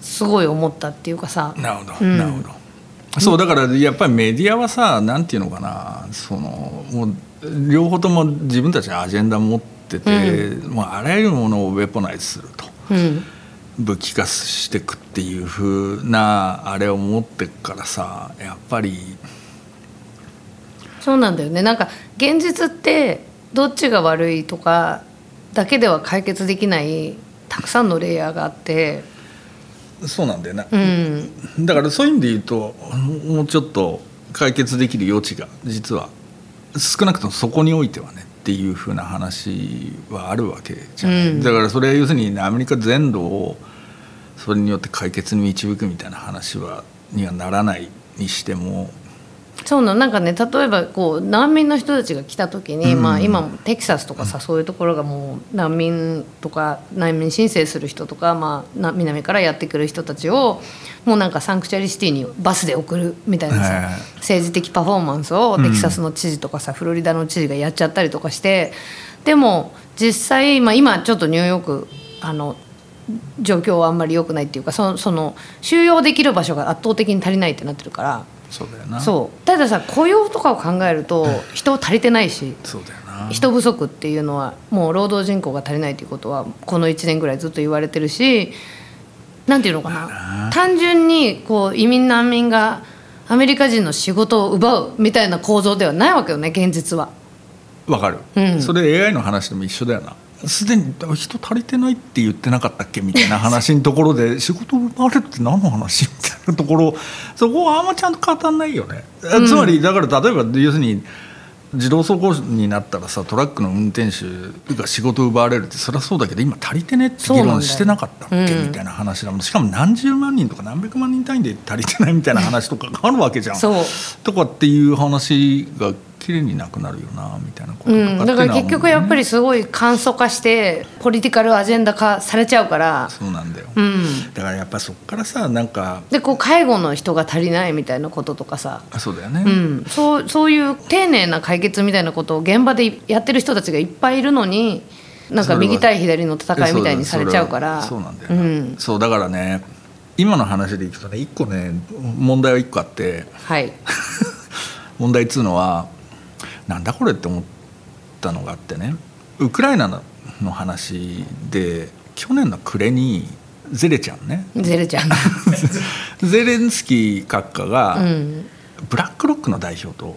すごい思ったっていうかさ。なるほど、うん。なるほど。そうだからやっぱりメディアはさなんていうのかなそのもう両方とも自分たちのアジェンダ持ってて、もうあらゆるものをウェポナイズすると。うん。武器化していくっていうふうなあれを持ってっからさやっぱりそうなんだよね。なんか現実ってどっちが悪いとかだけでは解決できないたくさんのレイヤーがあってそうなんだよな、うん。だからそういう意味で言うともうちょっと解決できる余地が実は少なくともそこにおいてはねっていうふうな話はあるわけじゃない、うん。だからそれは要するにアメリカ全土をそれによって解決に導くみたいな話はにはならないにしてもそうなの。なんかね例えばこう難民の人たちが来た時に、うん。まあ、今もテキサスとかさそういうところがもう難民とか難民申請する人とか、まあ、な南からやってくる人たちをもうなんかサンクチュアリシティにバスで送るみたいなさ、政治的パフォーマンスをテキサスの知事とかさ、フロリダの知事がやっちゃったりとかしてでも実際、まあ、今ちょっとニューヨークあの状況はあんまり良くないっていうかそのその収容できる場所が圧倒的に足りないってなってるから。そうだよな。そう。たださ雇用とかを考えると人足りてないしそうだよな。人不足っていうのはもう労働人口が足りないということはこの1年ぐらいずっと言われてるしなんていうのかな。単純にこう移民難民がアメリカ人の仕事を奪うみたいな構造ではないわけよね現実は。わかる、うん。それ AI の話でも一緒だよな。すでに人足りてないって言ってなかったっけ？みたいな話のところで仕事奪われるって何の話？みたいなところそこはあんまちゃんと語んないよね、ん。つまりだから例えば要するに自動走行になったらさトラックの運転手が仕事奪われるってそりゃそうだけど今足りてねって議論してなかったっけ？うん。みたいな話だもん。しかも何十万人とか何百万人単位で足りてないみたいな話とかがあるわけじゃん。とかっていう話がきれいになくなるよなみたいなことうん、だから結局やっぱりすごい簡素化してポリティカルアジェンダ化されちゃうから、そうなんだよ、うん、だからやっぱそっからさなんかでこう介護の人が足りないみたいなこととかさ、あそうだよね、うん、そうそういう丁寧な解決みたいなことを現場でやってる人たちがいっぱいいるのになんか右対左の戦いみたいにされちゃうから。そうなんだよ、うん、そうだからね今の話でいくとね一個ね問題は一個あって。はい。問題っつうのはなんだこれって思ったのがあってね。ウクライナの話で去年の暮れにゼレちゃんね。ゼレちゃん。が、ゼレンスキー閣下が、うん、ブラックロックの代表と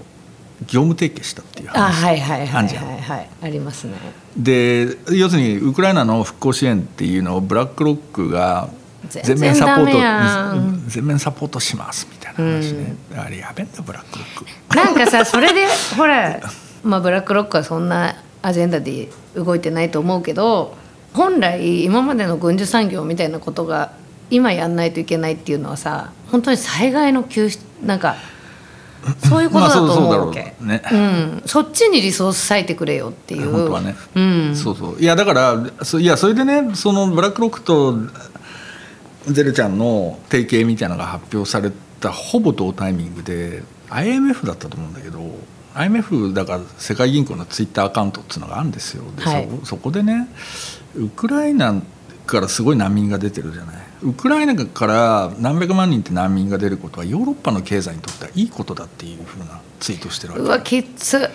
業務提携したっていうあ話はいはいはいはいはい。ありますね。で要するにウクライナの復興支援っていうのをブラックロックが全面サポートん全面サポートしますみ話ね、あれやべえんだブラックロック。なんかさそれで ほら、まあ、ブラックロックはそんなアジェンダで動いてないと思うけど本来今までの軍需産業みたいなことが今やんないといけないっていうのはさ本当に災害の救出なんかそういうことだと思うわけ、まあそうそうだろうん、そっちにリソース割いてくれよっていう。本当はね、うん、そうそう。いやだからそいやそれでねそのブラックロックとゼルちゃんの提携みたいなのが発表されたほぼ同タイミングで IMF だったと思うんだけど IMF だから世界銀行のツイッターアカウントっていうのがあるんですよ。で、はい。そそこでねウクライナからすごい難民が出てるじゃない。ウクライナから何百万人って難民が出ることはヨーロッパの経済にとってはいいことだっていうふうなツイートしてるわけ。うわきっつ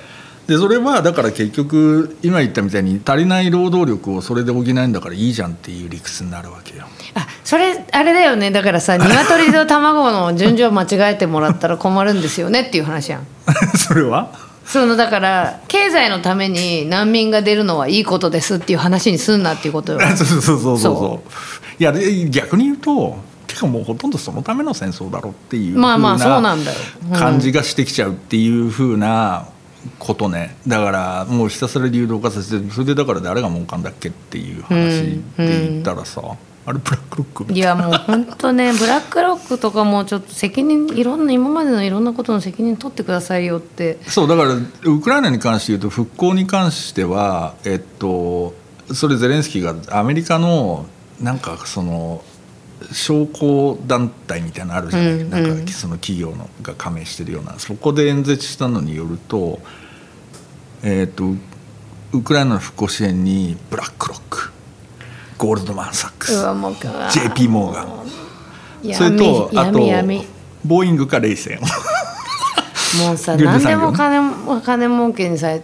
でそれはだから結局今言ったみたいに足りない労働力をそれで補うんだからいいじゃんっていう理屈になるわけよ。あそれあれだよね。だからさ 鶏と卵の順序間違えてもらったら困るんですよねっていう話やん。それは？そのだから経済のために難民が出るのはいいことですっていう話にすんなっていうことよ。そうそうそうそうそそう。いやで逆に言うとてかもうほとんどそのための戦争だろっていうまあまあ風そうなんだよ。うん。感じがしてきちゃうっていうふうなことね。だからもうひたすら流動化させてそれでだから誰が儲かんだっけっていう話で言ったらさ、あれブラックロックいやもう本当ねブラックロックとかもちょっと責任いろんな今までのいろんなことの責任取ってくださいよって。そうだからウクライナに関して言うと復興に関してはえっとそれゼレンスキーがアメリカのなんかその商工団体みたいなのあるじゃない、うんなんうん。かその企業のが加盟してるような。そこで演説したのによると,、えっとウクライナの復興支援にブラックロックゴールドマン・サックス JP モーガン。闇それとあとボーイングかレイセン。もうさ 何でも金も金儲けにされ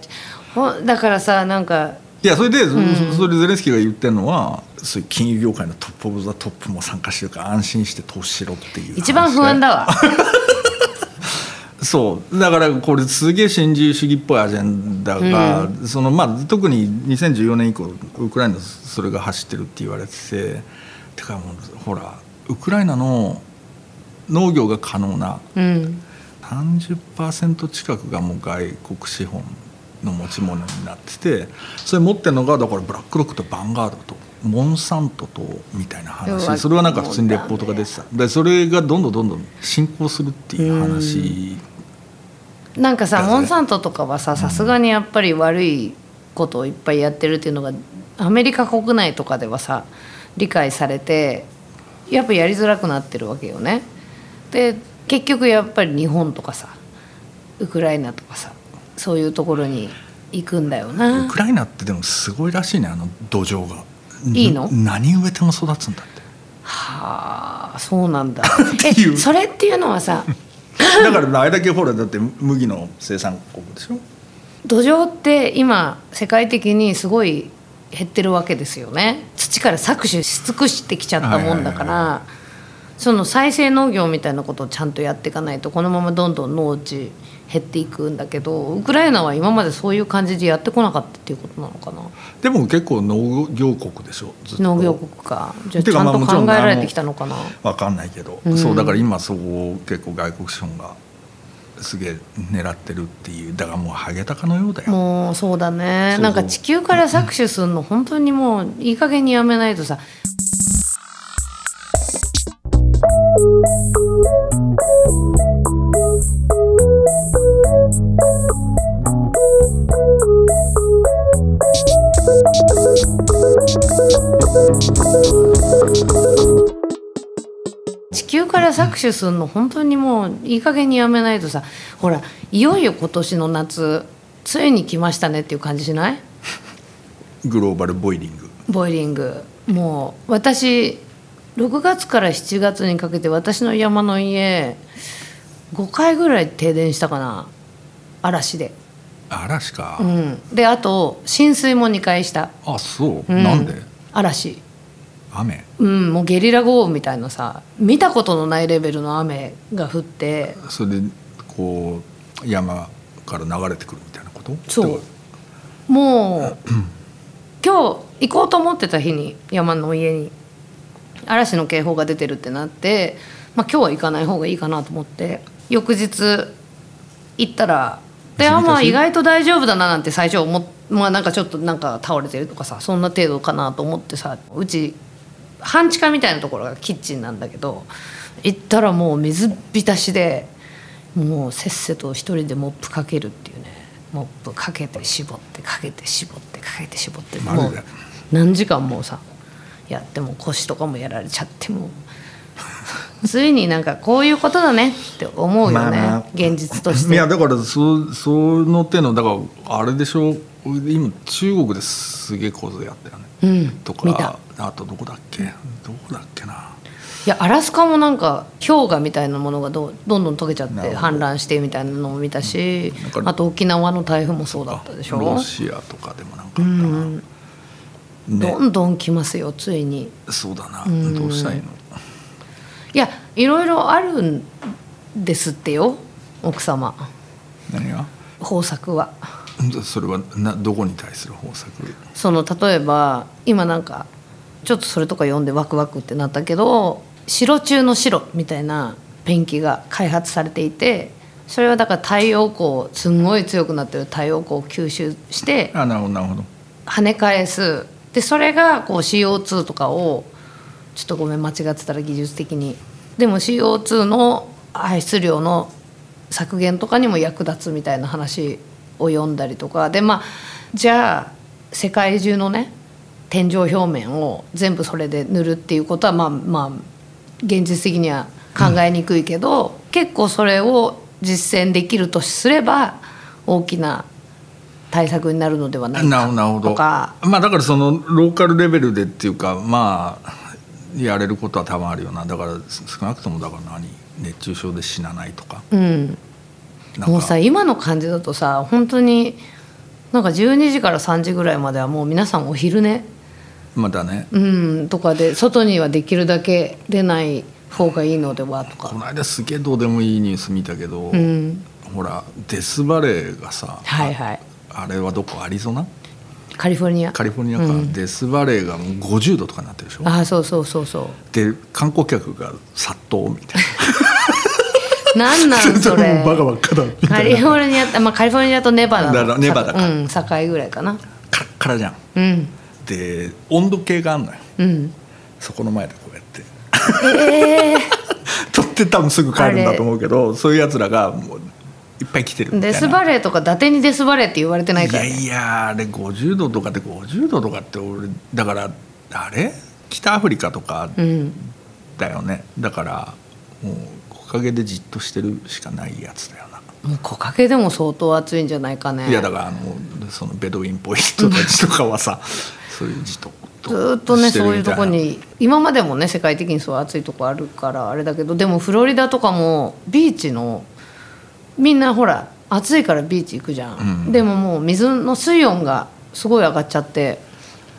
ほだからさなんかいやそれで、そそれでゼレンスキーが言ってるのはそういう金融業界のトップ・オブ・ザ・トップも参加してるから安心して投資しろっていう一番不安だわ。そう。だからこれすげえ新自由主義っぽいアジェンダが、そのまあ、特に2014年以降ウクライナそれが走ってるって言われてててかもうほらウクライナの農業が可能なうん。30%近くがもう外国資本の持ち物になっててそれ持ってるのがだからブラックロックとバンガードとモンサントとみたいな話。それはなんか普通にレポー。トが出てたでそれがどんどんどんどん進行するっていう話。なんかさモンサントとかはささすがにやっぱり悪いことをいっぱいやってるっていうのがアメリカ国内とかではさ理解されてやっぱやりづらくなってるわけよね。で結局やっぱり日本とかさウクライナとかさそういうところに行くんだよウな。クライナってでもすごいらしいねあの土壌が。いいの？ん何植えても育つんだって。はあそうなんだ。ていう。えそれっていうのはさ だからあれだけほらだって麦の生産国でしょ？土壌って今世界的にすごい減ってるわけですよね。土から搾取し尽くしてきちゃったもんだから、はい。その再生農業みたいなことをちゃんとやっていかないとこのままどんどん農地減っていくんだけどウクライナは今までそういう感じでやってこなかったっていうことなのかな？でも結構農業国でしょずっと。農業国か。じゃあちゃんと考えられてきたのかな？わかんないけど、うん。そうだから今そこを結構外国資本がすげえ狙ってるっていうだからもうハゲタカのようだよ。もうそうだね。そなんか地球から搾取するの本当にもういい加減にやめないとさ地球から搾取するの本当にもういい加減にやめないとさほらいよいよ今年の夏ついに来ましたねっていう感じしない？グローバルボイリング。ボイリング。もう私6月から7月にかけて私の山の家5回ぐらい停電したかな。嵐で、嵐か、うん、であと浸水も2回した、あそう、うん。なんで？嵐。雨？うんもうゲリラ豪雨みたいなさ見たことのないレベルの雨が降って。それでこう山から流れてくるみたいなこと？そう。もう 今日行こうと思ってた日に山の家に嵐の警報が出てるってなって、まあ、今日は行かない方がいいかなと思って翌日行ったらであまあ意外と大丈夫だななんて最初思っまあなんかちょっとなんか倒れてるとかさそんな程度かなと思ってさうち半地下みたいなところがキッチンなんだけど行ったらもう水浸しでもうせっせと一人でモップかけるっていうねモップかけて絞ってかけて絞ってかけて絞ってもう何時間もさやっても腰とかもやられちゃってもうついになんかこういうことだねって思うよね、まあ現実として。いやだからそその手のだからあれでしょ今中国ですげえ構図やったよね、うんとかあとどこだっけ？どこだっけな？いやアラスカもなんか氷河みたいなものがどうどんどん溶けちゃって氾濫してみたいなのも見たしなんかあと沖縄の台風もそうだったでしょ。ロシアとかでもなんかあったな、うん。ね。どんどん来ますよついに。そうだな、ん。どうしたいの？いやいろいろあるんですってよ奥様。何が？方策は。それはなどこに対する方策その例えば今なんかちょっとそれとか読んでワクワクってなったけど白中の白みたいなペンキが開発されていてそれはだから太陽光すんごい強くなってる太陽光を吸収してあなるほどなるほど。跳ね返す。でそれがこう CO2 とかをちょっとごめん間違ってたら技術的にでも CO2 の排出量の削減とかにも役立つみたいな話を読んだりとか。でまあじゃあ世界中のね天井表面を全部それで塗るっていうことはまあまあ現実的には考えにくいけど、結構それを実践できるとすれば大きな対策になるのではないかなるほど。とかまあだからそのローカルレベルでっていうかまあやれることは多分あるよな。だから少なくともだから何？熱中症で死なないとか？うん。もうさ今の感じだとさ本当になんか12時から3時ぐらいまではもう皆さんお昼寝？まだね。うん。とかで外にはできるだけ出ない方がいいのでは？とか。この間すげえどうでもいいニュース見たけど、うん。ほらデスバレーがさ、はいはい。あれはどこ？アリゾナ？カリフォルニア。カリフォルニアか、うん。デスバレーがもう50度とかになってるでしょ？ああそうそうそうそう。で観光客が殺到みたいな。んなんなそれ バカばっかだみカリフォルニアまあ、カリフォルニアとネバダだネバダか。うん境ぐらいかな。カラッカラじゃん。うん。で温度計があんのよ。うん。そこの前でこうやって。ええ取 って多分すぐ帰るんだと思うけどそういうやつらがもういっぱい来てるデスバレーとか伊達にデスバレーって言われてないから、ね、いやいやあれ50度とかって50度とかって俺だからあれ？北アフリカとかうんだよね。だからもう木陰でじっとしてるしかないやつだよな、もう木陰でも相当暑いんじゃないかね。いやだからあのそのベドウィンっぽい人たちとかはさ そういうじっとずーっとねそういうとこに今までもね世界的にそう暑いとこあるからあれだけどでもフロリダとかもビーチのみんなほら暑いからビーチ行くじゃん、うん。でももう水の水温がすごい上がっちゃって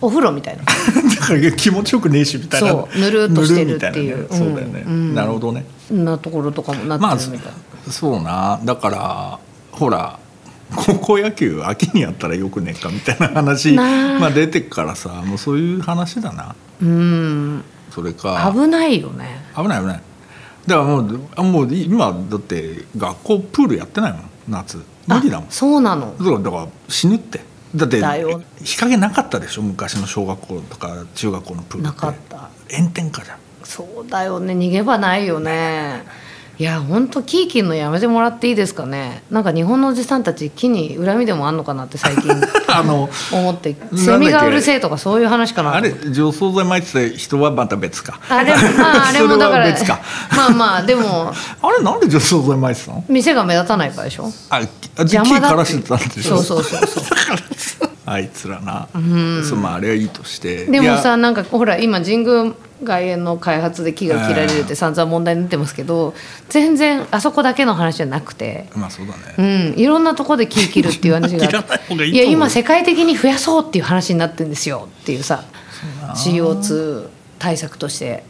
お風呂みたいな。だから気持ちよくねえしみたいな。そうぬるっとしてるっていう。ぬるみたいなね。そうだよね、うん。うんなるほどね。なところとかもなまあってるみたい、そうな。だからほら高校野球秋にやったらよくねえかみたいな話なあ。まあ出てっからさもうそういう話だな。うん。それか。危ないよね。危ない危ないだからもうあもう今だって学校プールやってないもん夏。無理だもん。あそうなの？だからだから死ぬって。だって日陰なかったでしょ？昔の小学校とか中学校のプールって。なかった。炎天下じゃん。そうだよね。逃げ場ないよねいや本当木切るのやめてもらっていいですかね？なんか日本のおじさんたち木に恨みでもあんのかなって最近。あの思って。セミがうるせえとかそういう話かな。とあれ除草剤撒いてた人はまた別か。あれまああれもだからまあまあでも。あれなんで除草剤撒いてたの？店が目立たないからでしょあ邪魔だって。木枯らしてたんでしょ？そうそうそうそう。あいつらな、そうまああれはいいとして。でもさなんかほら今神宮外苑の開発で木が切られるって散々問題になってますけど全然あそこだけの話じゃなくてまあそうだうね、ん、いろんなとこで木切るっていう話が いや今世界的に増やそうっていう話になってるんですよっていうさ CO2 対策として。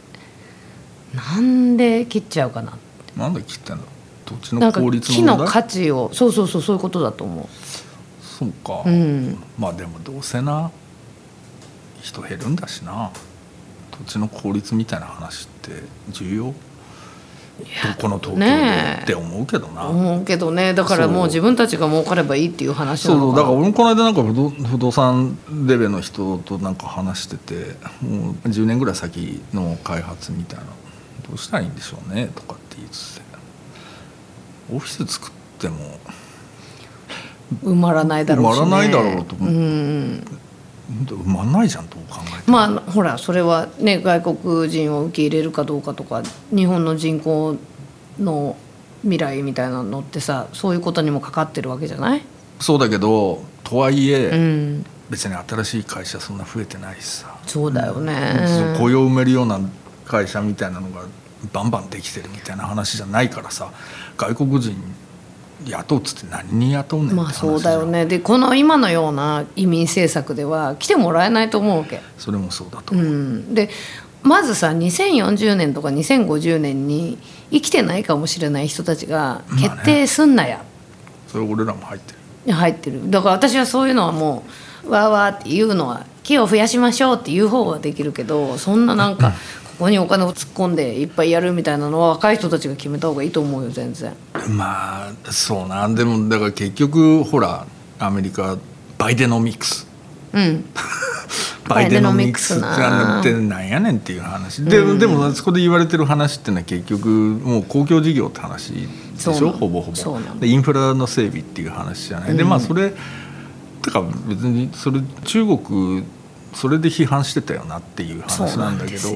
なんで切っちゃうかななんで切ってんだ？土地の効率木の価値をそうそうそうそういうことだと思そうか、ううん。まあでもどうせな人減るんだしな土地の効率みたいな話って重要？どこの東京でって思うけどな、思うけどね。だからもう自分たちが儲かればいいっていう話そうそう。だなのから俺もこの間なんか不動不動産レベルの人となんか話しててもう10年ぐらい先の開発みたいな。どうしたらいいんでしょうねとかって言いつつオフィス作っても埋まらないだろうし、ね、埋まらないだろうと思ううん埋まんないじゃんどう考えても、まあほらそれはね外国人を受け入れるかどうかとか日本の人口の未来みたいなのってさそういうことにもかかってるわけじゃない、そうだけどとはいえ、うん、別に新しい会社そんな増えてないしさ、そうだよね。雇用を埋めるような会社みたいなのがバンバンできてるみたいな話じゃないからさ外国人雇うっつって何に雇うねんまあそうだよね。でこの今のような移民政策では来てもらえないと思うわけ。それもそうだとう思う、ん、でまずさ2040年とか2050年に生きてないかもしれない人たちが決定すんなや、それ俺らも入ってる。入ってる。だから私はそういうのはもうわーわーって言うのは木を増やしましょうっていう方はできるけどそんななんか ここにお金を突っ込んでいっぱいやるみたいなのは若い人たちが決めた方がいいと思うよ全然。まあそうなんでもだから結局ほらアメリカバイデノミクス。うん、バイデノミクスってなんやねんっていう話。で,、でもそこで言われてる話っていうのは結局もう公共事業って話でしょ？ほぼほぼ。でインフラの整備っていう話じゃない、でまあそれてか別にそれ中国それで批判してたよなっていう話ななんんだけど。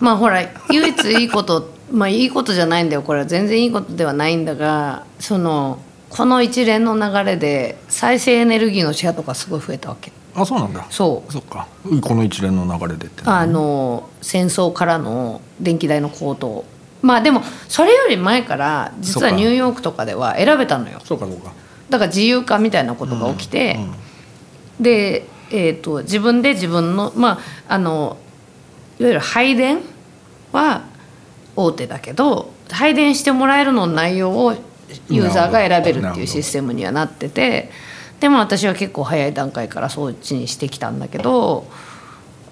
まあほら唯一いいことまあいいことじゃないんだよこれは。全然いいことではないんだがそのこの一連の流れで再生エネルギーのシェアとかすごい増えたわけ。あそうなんだ。そう。そっか。この一連の流れでってあの戦争からの電気代の高騰。まあでもそれより前から実はニューヨークとかでは選べたのよ。そうかそうか。だから自由化みたいなことが起きて、で、えー、と自分で自分のまああのいわゆる配電は大手だけど配電してもらえるの内容をユーザーが選べるっていうシステムにはなっててでも私は結構早い段階からそっちにしてきたんだけど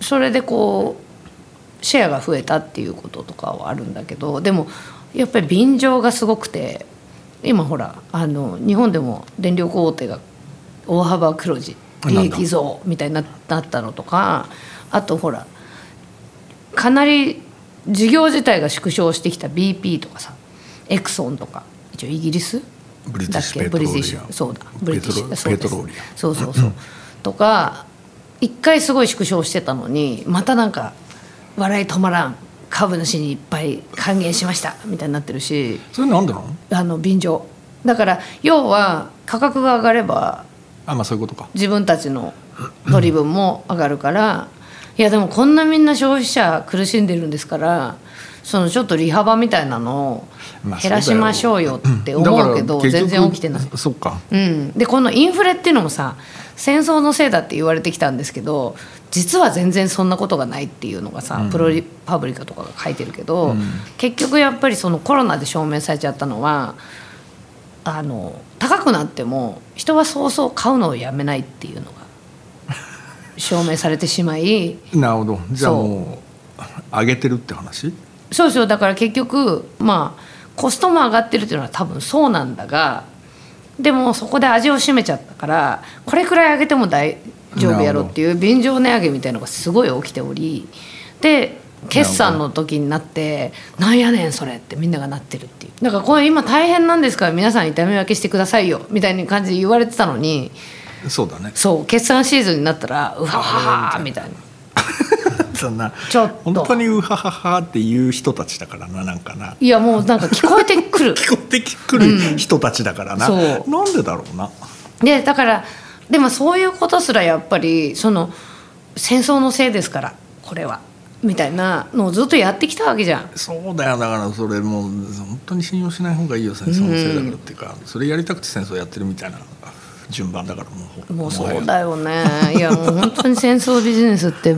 それでこうシェアが増えたっていうこととかはあるんだけどでもやっぱり便乗がすごくて今ほらあの日本でも電力大手が大幅黒字利益増みたいにななったのとかあとほらかなり事業自体が縮小してきた BP とかさエクソンとか一応イギリスブリティッシュだっけ？ブリティッシュそうだ。ブリティッシュペトロリア。ムそうそうそう。とか一回すごい縮小してたのにまたなんか笑い止まらん株主にいっぱい還元しましたみたいになってるし。それなんでなの？あの便乗。だから要は価格が上がればあまあそういうことか。自分たちの取り分も上がるから。いやでもこんなみんな消費者苦しんでるんですからそのちょっと利幅みたいなのをまあ減らしましょうよって思うけど全然起きてない。そっか。うん、でこのインフレっていうのもさ戦争のせいだって言われてきたんですけど実は全然そんなことがないっていうのがさ、プロリパブリカとかが書いてるけど、結局やっぱりそのコロナで証明されちゃったのはあの高くなっても人はそうそう買うのをやめないっていうのが証明されてしまい なるほど。じゃあもう上げてるって話？そうそう。だから結局まあコストも上がってるっていうのは多分そうなんだがでもそこで味を占めちゃったからこれくらい上げても大丈夫やろっていう便乗値上げみたいなのがすごい起きておりで決算の時になって「なんやねんそれ」ってみんながなってるっていう。だからこれ今大変なんですか？ら皆さん痛み分けしてくださいよ。みたいな感じで言われてたのにそうだね。そう決算シーズンになったら「うわはは」みたいな。そんなちょっと。本当にウハハハっていう人たちだからななんかな。いやもうなんか聞こえてくる。聞こえてくる人たちだからな、そう。なんでだろうな。でだからでもそういうことすらやっぱりその戦争のせいですからこれはみたいなのをずっとやってきたわけじゃん。そうだよ。だからそれもう本当に信用しない方がいいよ戦争のせいだからっていうか、それやりたくて戦争やってるみたいな順番だからもうもうそうだよね。いやもう本当に戦争ビジネスって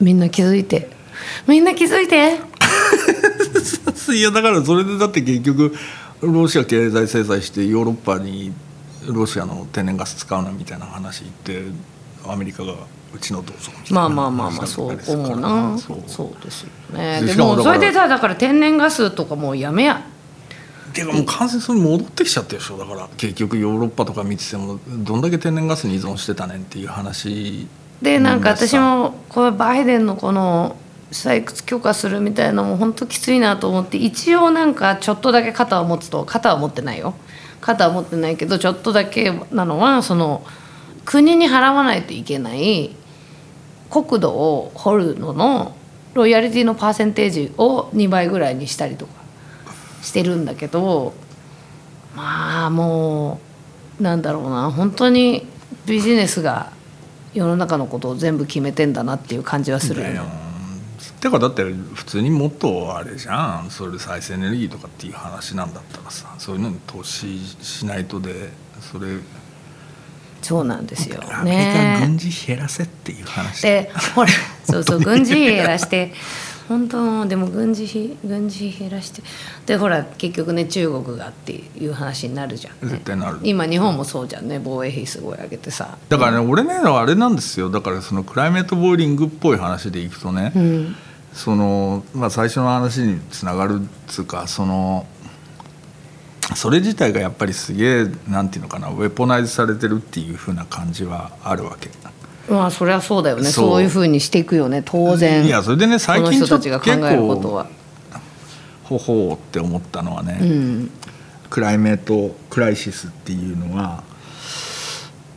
みんな気づいて。みんな気づいて。いやだからそれでだって結局ロシア経済制裁してヨーロッパにロシアの天然ガス使うなみたいな話言ってアメリカがうちのどうぞまあまあまあまあそう思うな。そうですよね。でももそれでさだから天然ガスとかもうやめやてかもう完全にそれ戻ってきちゃってるでしょ。だから結局ヨーロッパとか見ててもどんだけ天然ガスに依存してたねんっていう話でなんか？うん私もこれバイデンのこの採掘許可するみたいなのも本当きついなと思って一応なんかちょっとだけ肩を持つと肩は持ってないよ。肩は持ってないけどちょっとだけなのはその国に払わないといけない国土を掘るののロイヤリティのパーセンテージを2倍ぐらいにしたりとかしてるんだけどまあもうなんだろうな本当にビジネスが世の中のことを全部決めてんだなっていう感じはするよね。てかだって普通にもっとあれじゃんそれ再生エネルギーとかっていう話なんだったらさそういうのに投資しないとでそれそうなんですよ。アメリカ軍ね。事減らせっていう話。でほら そうそう軍事費減らして本当でも軍事費軍事費減らしてでほら結局ね中国がっていう話になるじゃん、ね。絶、対なる。今日本もそうじゃんね防衛費すごい上げてさ。だからね俺ねあれなんですよ。だからそのクライメートボーリングっぽい話でいくとね、うん。そのまあ最初の話につながるっつうかそのそれ自体がやっぱりすげえなんていうのかなウェポナイズされてるっていうふうな感じはあるわけ。まあそれはそうだよね。そう。いうふうにしていくよね。当然。いやそれでね最近ちょっと人たちが考えることは。ほほうって思ったのはね、うん。クライメートクライシスっていうのは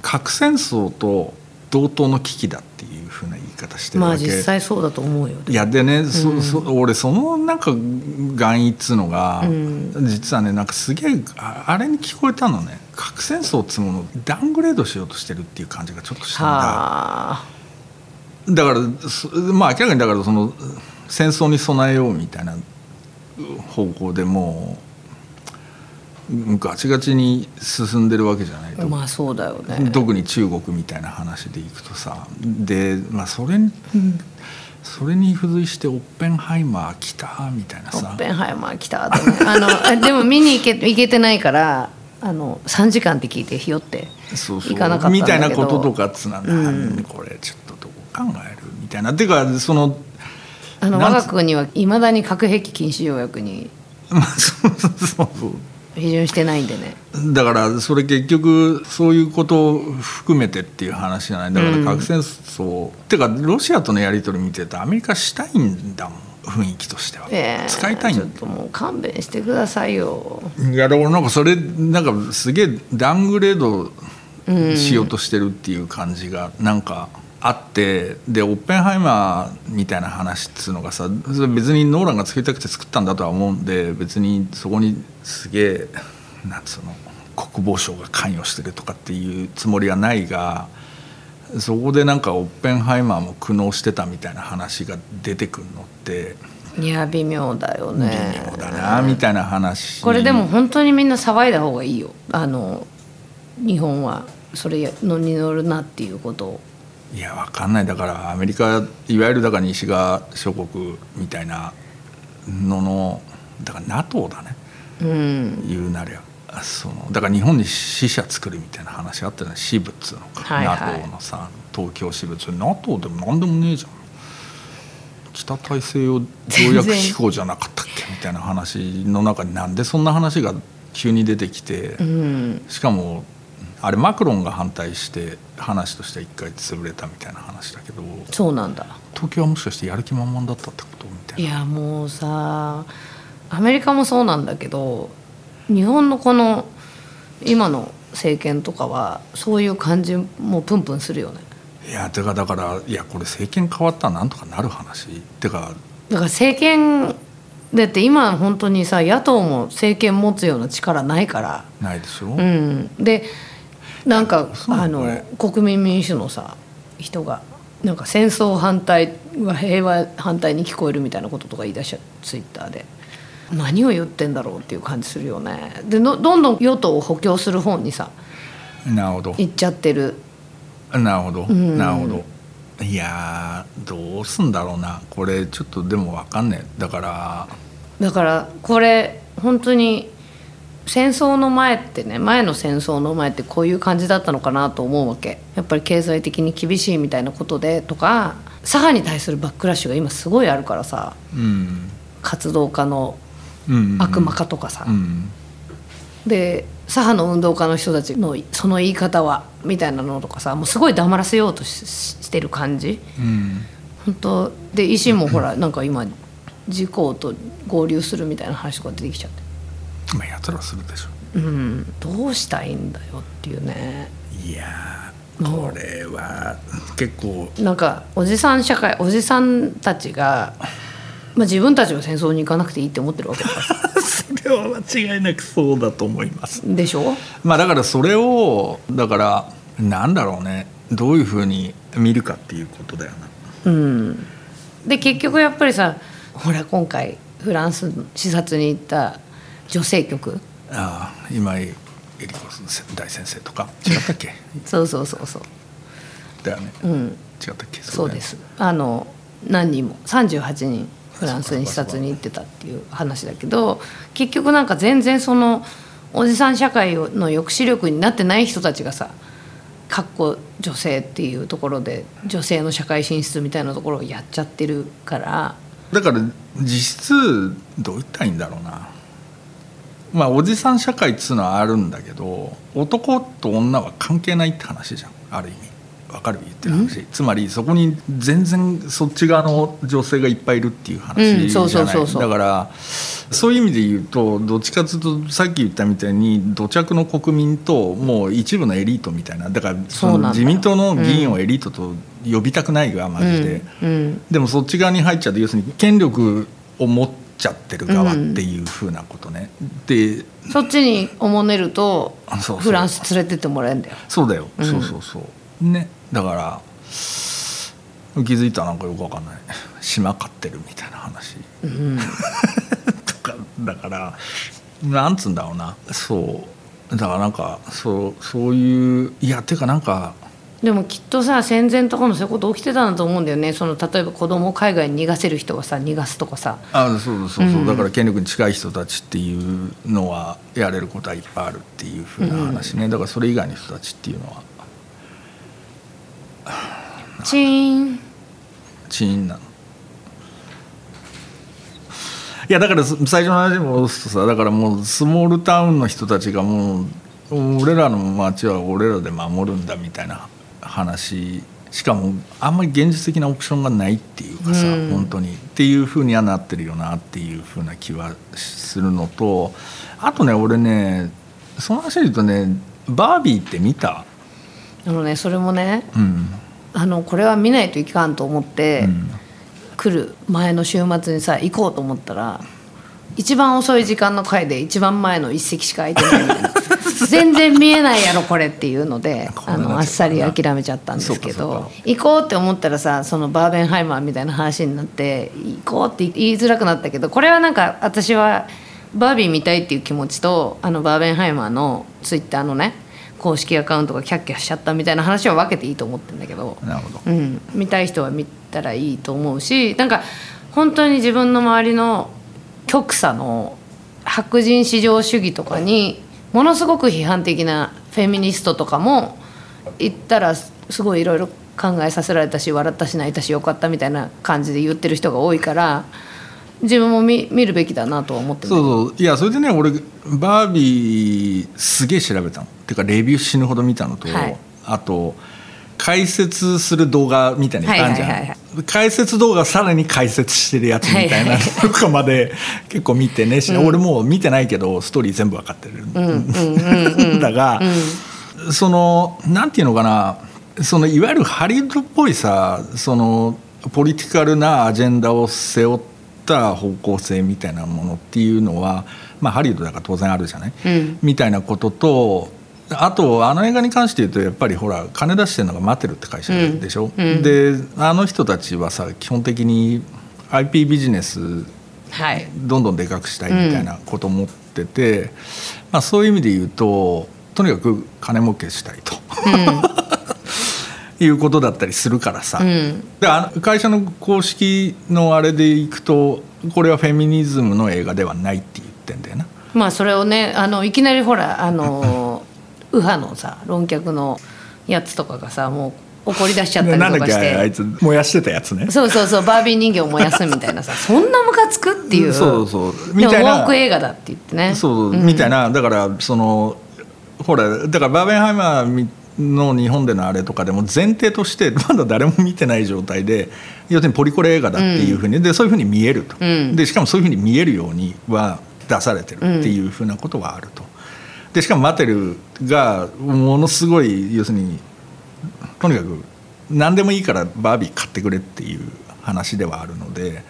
核戦争と同等の危機だっていうふうな言い方してるわけ、まあ実際そうだと思うよ。いやでね、そそ俺そのなんか含意っつうのが、うん。実はねなんかすげえああれに聞こえたのね。核戦争っつうものをダウングレードしようとしてるっていう感じがちょっとしたんだ。はあ。だからそまあ明らかにだからその戦争に備えようみたいな方向でもうガチガチに進んでるわけじゃないと、まあそうだよね。特に中国みたいな話でいくとさ。で、まあ、それに、それに付随してオッペンハイマー来たみたいなさ。オッペンハイマー来た。後ねあのえでも見に行け行けてないからあの3時間って聞いてひよって行かなかったみたいなこととかっつうのは、うん。これちょっとどう考えるみたいな。っていうかそのあの我が国はいまだに核兵器禁止条約にそうそうそう批准してないんでね。だからそれ結局そういうことを含めてっていう話じゃない。だから核戦争、てかロシアとのやり取り見てるとアメリカしたいんだもん雰囲気としては、ええ。使いたいんだ。ちょっともう勘弁してくださいよ。いやだからなんかそれなんかすげえダウングレードしようとしてるっていう感じがなんかあってでオッペンハイマーみたいな話っつうのがさ別にノーランが作りたくて作ったんだとは思うんで別にそこにすげえなんつうの国防省が関与してるとかっていうつもりはないがそこでなんかオッペンハイマーも苦悩してたみたいな話が出てくるのっていや微妙だよ微ね妙だなみたいな話。これでも本当にみんな騒いだ方がいいよ。あの日本は。それのに乗るなっていうことをいやわかんない。だからアメリカいわゆるだから西側諸国みたいなののだから NATO だね。うん。言うなりゃ。そのだから日本に支社作るみたいな話あったじゃない支部っつうのか、はいはい。NATO のさ東京支部 NATO でも何でもねえじゃん。北大西洋条約機構じゃなかったっけ？みたいな話の中になんでそんな話が急に出てきて、うん。しかもあれマクロンが反対して話としては一回潰れたみたいな話だけどそうなんだ。東京はもしかしてやる気満々だったってことみたいな。いやもうさアメリカもそうなんだけど日本のこの今の政権とかはそういう感じもプンプンするよね。いやてかだからいやこれ政権変わったらなんとかなる話。てかだから政権だって今本当にさ野党も政権持つような力ないから。ないでしょ、うん。でなんかあの国民民主のさ人がなんか戦争反対は平和反対に聞こえるみたいなこととか言い出しちゃうツイッターで。何を言ってんだろうっていう感じするよね。でのどんどん与党を補強する方にさなるほど。行っちゃってる。なるほど、ん。なるほど。いやーどうすんだろうな。これちょっとでも分かんねえ。だからだからこれ本当に戦争の前ってね前の戦争の前ってこういう感じだったのかなと思うわけ。やっぱり経済的に厳しいみたいなことでとか左派に対するバックラッシュが今すごいあるからさうん。活動家のうん悪魔化とかさ、うん。で左派の運動家の人たちのその言い方はみたいなのとかさもうすごい黙らせようとししてる感じ。うん。本当で維新もほらなんか今自公と合流するみたいな話とか出てきちゃって。まあやつらするでしょ。うん、どうしたいんだよっていうね。いやーこれは結構。なんかおじさん社会おじさんたちが、まあ、自分たちは戦争に行かなくていいって思ってるわけだから。それは間違いなくそうだと思います。でしょ？まあだからそれをだからなんだろうね。どういうふうに見るかっていうことだよな。うん。で結局やっぱりさほら今回フランス視察に行った女性局ああ今井絵理子大先生とか？違ったっけ？そうそうそうそう。だよね、うん。違ったっけ？そうです。あの何人も38人フランスに視察に行ってたっていう話だけど結局なんか全然そのおじさん社会の抑止力になってない人たちがさかっこ女性っていうところで女性の社会進出みたいなところをやっちゃってるから。だから実質どう言ったらいいんだろうなまあおじさん社会っつうのはあるんだけど男と女は関係ないって話じゃん。ある意味。わかる？言ってる話。つまりそこに全然そっち側の女性がいっぱいいるっていう話じゃない。だからそういう意味で言うとどっちかというとさっき言ったみたいに土着の国民ともう一部のエリートみたいな。だからその自民党の議員をエリートと呼びたくないがマジで。うんうんでもそっち側に入っちゃって要するに権力を持っちゃってる側っていうふうなことね、でそっちにおもねるとフランス連れてってもらえるんだよ。そうだよ、うん。そうそうそう。ね。だから気づいたらなんかよくわかんない。島飼ってるみたいな話。うん。とかだからなんつうんだろうな。そう。だからなんかそうそういういやてかなんかでもきっとさ戦前とかもそういうこと起きてたんだと思うんだよね。その例えば子供を海外に逃がせる人はさ逃がすとかさ。あそうそうそう、うん。だから権力に近い人たちっていうのはやれることはいっぱいあるっていうふうな話ね、だからそれ以外の人たちっていうのは。チーン。チーンなの。いやだからそ最初の話に戻すとさだからもうスモールタウンの人たちがもう俺らの街は俺らで守るんだみたいな話しかもあんまり現実的なオプションがないっていうかさ、うん。本当に。っていうふうにはなってるよなっていうふうな気はするのとあとね俺ねその話で言うとねバービーって見た？あのねそれもねうん、あのこれは見ないといかんと思って、うん。来る前の週末にさ行こうと思ったら一番遅い時間の回で一番前の一席しか空いてないみたいな 全然見えないやろこれっていうのであのあっさり諦めちゃったんですけど行こうって思ったらさそのバーベンハイマーみたいな話になって行こうって言いづらくなったけどこれはなんか私はバービー見たいっていう気持ちとあのバーベンハイマーのツイッターのね公式アカウントがキャッキャしちゃったみたいな話は分けていいと思ってんだけど。なるほど。うん、見たい人は見たらいいと思うしなんか本当に自分の周りの極左の白人至上主義とかにものすごく批判的なフェミニストとかも言ったらすごいいろいろ考えさせられたし笑ったし泣いたしよかったみたいな感じで言ってる人が多いから自分も見見るべきだなとは思ってるそうそう。いやそれでね俺バービーすげえ調べたの。てかレビュー死ぬほど見たのと、はい。あと解説する動画みたいなのいっぱいあるじゃん、はいはいはい解説動画さらに解説してるやつみたいなとかまで結構見てね、し俺もう見てないけどストーリー全部わかってる、ん、だが、そのなんていうのかな。そのいわゆるハリウッドっぽいさそのポリティカルなアジェンダを背負った方向性みたいなものっていうのは、まあ、ハリウッドだから当然あるじゃない、うん。みたいなこととあとあの映画に関して言うとやっぱりほら金出してるのがマテルって会社でしょ、うん。であの人たちはさ基本的に IP ビジネスはい。どんどんでかくしたいみたいなことを思ってて、まあ、そういう意味で言うととにかく金儲けしたいと、いうことだったりするからさ、うん。であの会社の公式のあれでいくとこれはフェミニズムの映画ではないって言ってんだよな。まあそれをねあのいきなりほらあの 右派のさ論客のやつとかがさもう怒り出しちゃったりとかして。あいつ燃やしてたやつね。そうそうそうバービー人形を燃やすみたいなさ そんなムカつくっていう。そうそうみたいな。ウォーク映画だって言ってね。そう、ん。みたいなだからそのほらだからバーベンハイマーの日本でのあれとかでも前提としてまだ誰も見てない状態で要するにポリコレ映画だっていうふうに、でそういうふうに見えると、うん。でしかもそういうふうに見えるようには出されてるっていうふうなことはあると。でしかもマテルがものすごい要するにとにかく何でもいいからバービー買ってくれっていう話ではあるので。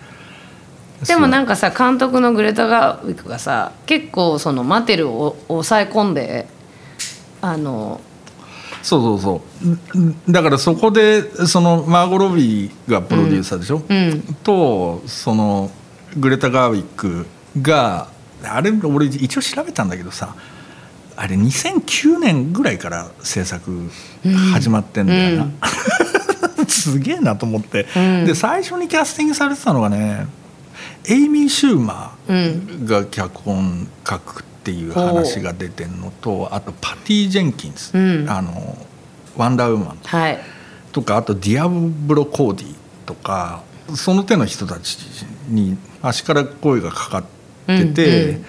でもなんかさ監督のグレタ・ガーウィックがさ結構そのマテルを抑え込んであのそうそうそううんだからそこでそのマーゴ・ロビーがプロデューサーでしょ、うんとそのグレタ・ガーウィックがあれ俺一応調べたんだけどさあれ2009年ぐらいから制作始まってんだよな、すげえなと思って、うん。で最初にキャスティングされてたのがねエイミー・シューマーが脚本書くっていう話が出てんのとあとパティ・ジェンキンス、うん。あのワンダーウーマンはい。とかあとディアブロ・コーディとかその手の人たちに足から声がかかってて、うんうん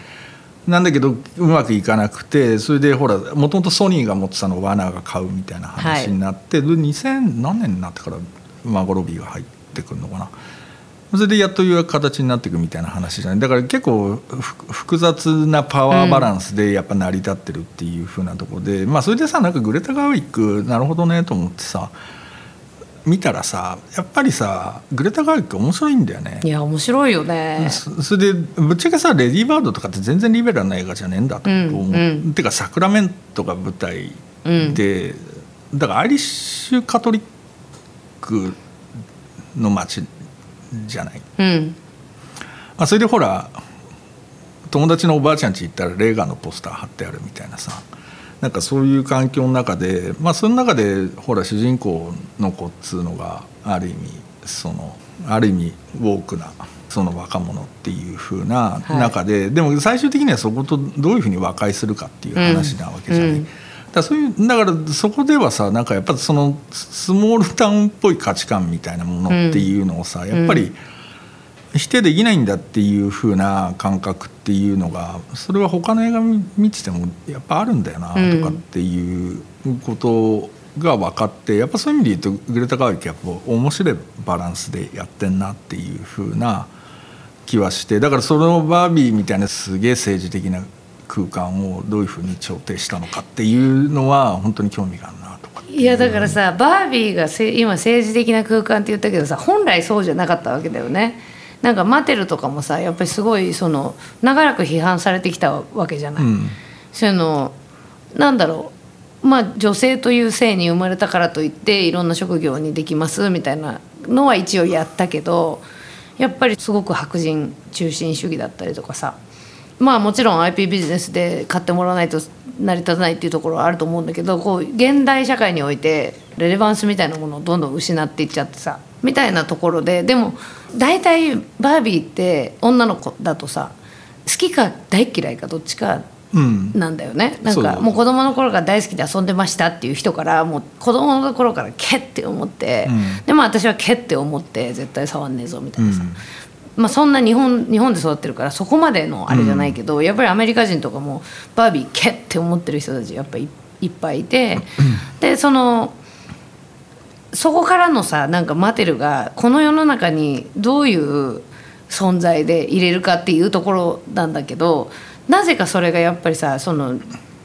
なんだけどうまくいかなくてそれでほらもともとソニーが持ってたのをワーナーが買うみたいな話になって、で2000何年になってからマーゴロビーが入ってくるのかな。それでやっという形になっていくみたいな話じゃない。だから結構ふ複雑なパワーバランスでやっぱ成り立ってるっていうふうなところで、まあそれでさなんかグレタ・ガーウィックなるほどねと思ってさ見たらさやっぱりさグレタ・ガーウィック面白いんだよね。い。や面白いよね。そそれでぶっちゃけさ「レディー・バード」とかって全然リベラルな映画じゃねえんだと思う、うんうん。てかサクラメントが舞台で、だからアイリッシュカトリックの街じゃない、うん。まあ、それでほら友達のおばあちゃん家行ったらレーガンのポスター貼ってあるみたいなさなんかそういう環境の中でまあその中でほら主人公の子っつうのがある意味そのある意味ウォークなその若者っていう風な中で、でも最終的にはそことどういうふうに和解するかっていう話なわけじゃない。うん。だからそういうだからそこではさなんかやっぱりそのスモールタウンっぽい価値観みたいなものっていうのをさ、やっぱり否定できないんだっていう風な感覚っていうのがそれは他の映画見ててもやっぱあるんだよなとかっていうことが分かってやっぱそういう意味で言うとグレタ・ガーウィックやっぱ面白いバランスでやってんなっていう風な気はしてだからそのバービーみたいなすげえ政治的な空間をどういうふうに調停したのかっていうのは本当に興味があるなとかいやだからさバービーがせ今政治的な空間って言ったけどさ本来そうじゃなかったわけだよねなんかマテルとかもさやっぱりすごいその長らく批判されてきたわけじゃない、うん。そのなんだろう。まあ女性という性に生まれたからといっていろんな職業にできますみたいなのは一応やったけどやっぱりすごく白人中心主義だったりとかさ。まあもちろん IP ビジネスで買ってもらわないと成り立たないっていうところはあると思うんだけどこう現代社会においてレレバンスみたいなものをどんどん失っていっちゃってさみたいなところででも大体バービーって女の子だとさ好きか大嫌いかどっちかうん。なんだよね。なんそうそうかもう子供の頃から大好きで遊んでましたっていう人からもう子供の頃からけって思って、うん。でも私はけって思って絶対触んねえぞみたいなさ、うん。まあ、そんな日本日本で育ってるからそこまでのあれじゃないけど、やっぱりアメリカ人とかもバービーけって思ってる人たちやっぱりいっぱいいて、でそのそこからのさなんかマテルがこの世の中にどういう存在で入れるかっていうところなんだけどなぜかそれがやっぱりさその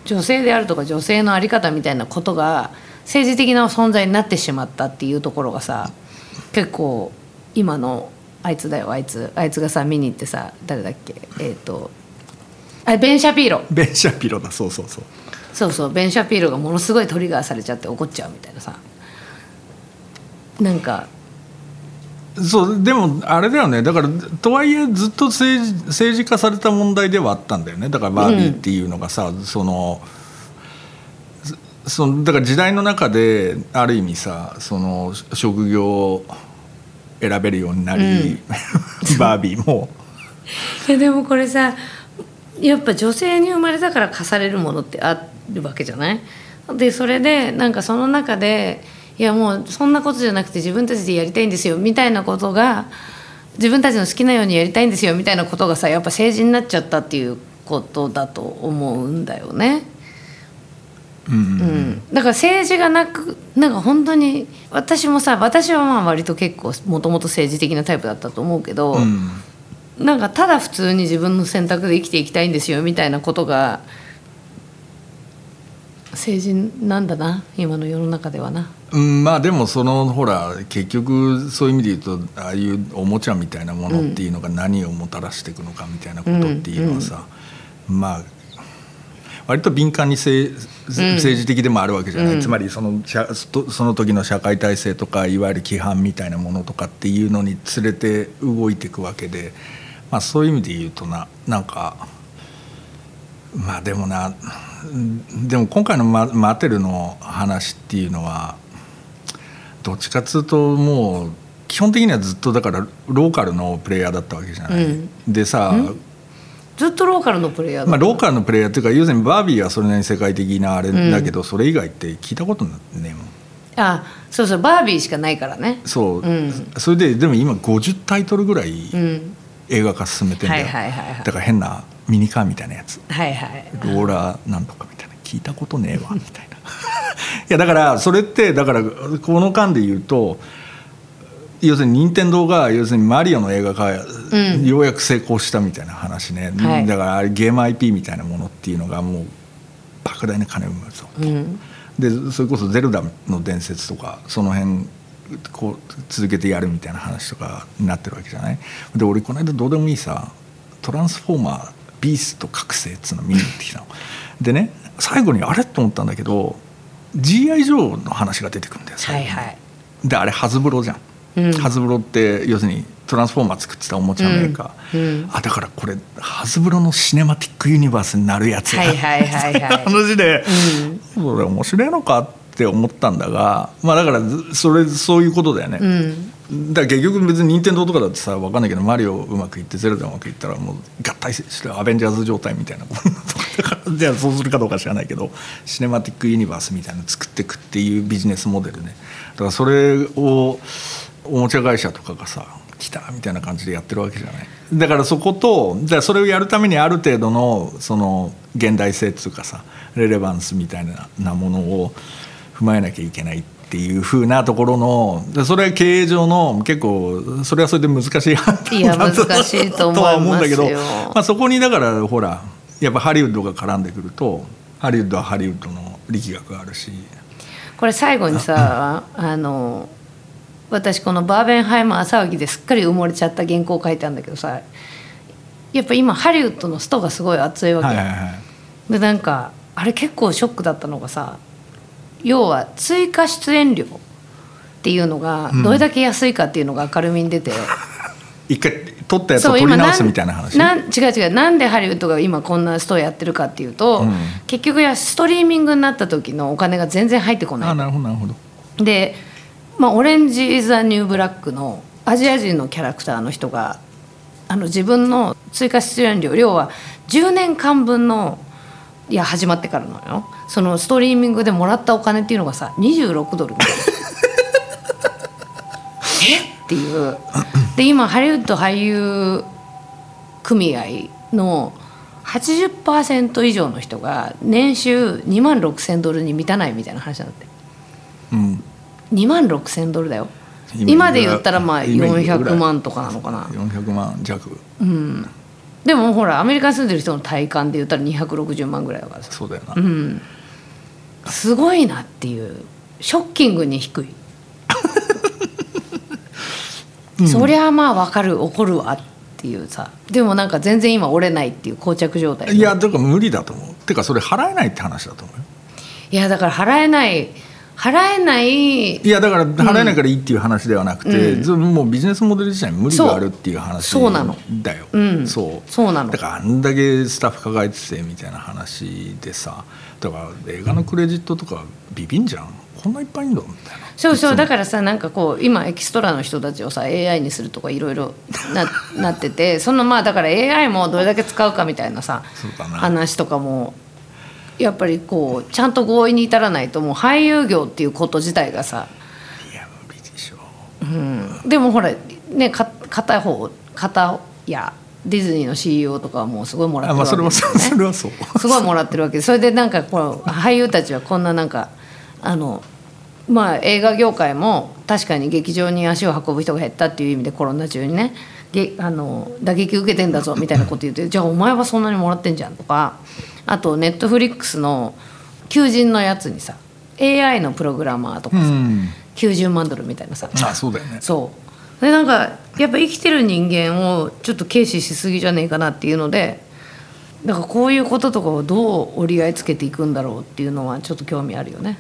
女性であるとか女性の在り方みたいなことが政治的な存在になってしまったっていうところがさ結構今のあいつだよあいつ。あいつがさ見に行ってさ誰だっけ？えっ、とあベン・シャピーロ。ベン・シャピロだ。そうそうそう。そうそうベン・シャピーロがものすごいトリガーされちゃって怒っちゃうみたいなさなんか。そうでもあれだよね。だからとはいえずっと政治政治化された問題ではあったんだよね。だからバービーっていうのがさ、そのそそのだから時代の中である意味さその職業を選べるようになり、バービーも。いやでもこれさやっぱ女性に生まれたから課されるものってあるわけじゃない？でそれでなんかその中でいやもうそんなことじゃなくて自分たちでやりたいんですよみたいなことが自分たちの好きなようにやりたいんですよみたいなことがさやっぱ政治になっちゃったっていうことだと思うんだよね。うんうん、だから政治がなくなんか本当に私もさ私はまあ割と結構もともと政治的なタイプだったと思うけど、うんなんかただ普通に自分の選択で生きていきたいんですよみたいなことが政治なんだな今の世の中ではな。うん、まあでもそのほら結局そういう意味で言うとああいうおもちゃみたいなものっていうのが何をもたらしていくのかみたいなことっていうのはさ、まあ割と敏感にせ政治的でもあるわけじゃない、つまりその社そその時の社会体制とかいわゆる規範みたいなものとかっていうのに連れて動いていくわけで、まあ、そういう意味で言うとななんかまあでもなうんでも今回のママテルの話っていうのはどっちかっつうともう基本的にはずっとだからローカルのプレイヤーだったわけじゃない。うん。でさ、ずっとローカルのプレイヤーだまあ、ローカルのプレイヤーっていうか要するにバービーはそれなりに世界的なあれだけど、それ以外って聞いたことねえもん。あそうそうバービーしかないからね。そう、うん。それででも今50タイトルぐらいうん、映画化進めてんだよ、はいはいはいはい。だから変なミニカーみたいなやつ。はいはい。ローラーなんとかみたいな。聞いたことねえわみたいな いやだからそれってだからこの間で言うと要するに任天堂が要するにマリオの映画化、ん。ようやく成功したみたいな話ね、はい。だからあれゲーム IP みたいなものっていうのがもう莫大な金を生むぞうん。でそれこそ「ゼルダの伝説」とかその辺こう続けてやるみたいな話とかになってるわけじゃない？で俺この間どうでもいいさ「トランスフォーマービースト覚醒」っつうの見に行ってきたの。でね最後にあれと思ったんだけど GI ジョーの話が出てくるんだよはいはい。であれハズブロじゃん、うん。ハズブロって要するにトランスフォーマー作ってたおもちゃメーカー、うんうん。あだからこれハズブロのシネマティックユニバースになるやつや。はいはいはいはい。話で、うん。それ面白いのかって思ったんだがまあだからずそれそういうことだよね、うんだから結局別に任天堂とかだってさ分かんないけどマリオうまくいってゼルダうまくいったらもう合体してアベンジャーズ状態みたいなことだから。じゃあそうするかどうか知らないけどシネマティックユニバースみたいなの作っていくっていうビジネスモデルね。だからそれをおもちゃ会社とかがさ来たみたいな感じでやってるわけじゃない。だからそことだそれをやるためにある程度のその現代性っていうかさレレバンスみたいななものを踏まえなきゃいけないっていうふうなところのでそれは経営上の結構それはそれで難しい判断いやだと難しいと思いますよ。は思うんだけど、まあ、そこにだからほらやっぱハリウッドが絡んでくるとハリウッドはハリウッドの力学があるし。これ最後にさあの私このバーベンハイマー騒ぎですっかり埋もれちゃった原稿を書いたんだけどさやっぱ今ハリウッドのストがすごい熱いわけ、はいはいはい。でなんかあれ結構ショックだったのがさ要は追加出演料っていうのがどれだけ安いかっていうのが明るみに出て、一回撮ったやつを撮り直すみたいな話？なん違う違う。なんでハリウッドが今こんなストやってるかっていうと、うん。結局やストリーミングになった時のお金が全然入ってこない。あなるほどなるほど。で、まあ、オレンジ・ザ・ニュー・ブラックのアジア人のキャラクターの人があの自分の追加出演料要は10年間分のいや始まってからのよ。そのストリーミングでもらったお金っていうのがさ26ドルみたいなえ？っていう。で今ハリウッド俳優組合の80%以上の人が年収2万6,000ドルに満たないみたいな話なんだって。うん。2万6,000ドルだよ。今今で言ったらまあ今いくら400万とかなのかな。400万弱でもほらアメリカに住んでる人の体感で言ったら260万ぐらいだからさ。そうだよな、うん。すごいなっていう。ショッキングに低い、そりゃまあわかる怒るわっていうさ。でもなんか全然今折れないっていう膠着状態いやだから無理だと思う。てかそれ払えないって話だと思うよ。いやだから払えない払えない。いやだから払えないからいいっていう話ではなくて、ずもうビジネスモデル自体に無理があるっていう話そうなの。だよ、うん。そう。そうなの。だからあんだけスタッフ抱えててみたいな話でさだから映画のクレジットとかビビんじゃん。こんないっぱいいんだみたいな。そうそう。だからさなんかこう今エキストラの人たちをさ AI にするとかいろいろな なっててそのまあだから AI もどれだけ使うかみたいなさ話とかもやっぱりこうちゃんと合意に至らないともう俳優業っていうこと自体がさ、いや無理でしょう。ん、でもほらねか片方片やディズニーの CEO とかはもうすごいもらってるわけですよねそれはそうそれはそう。すごいもらってるわけでそれでなんかこう俳優たちはこんななんかあのまあ映画業界も確かに劇場に足を運ぶ人が減ったっていう意味でコロナ中にねげあの打撃受けてんだぞ みたいなこと言ってじゃあお前はそんなにもらってんじゃんとかあとネットフリックスの求人のやつにさ AI のプログラマーとかさ、うん。90万ドルみたいなさあそうだよね。そう。でなんかやっぱ生きてる人間をちょっと軽視しすぎじゃねえかなっていうのでだからこういうこととかをどう折り合いつけていくんだろうっていうのはちょっと興味あるよね。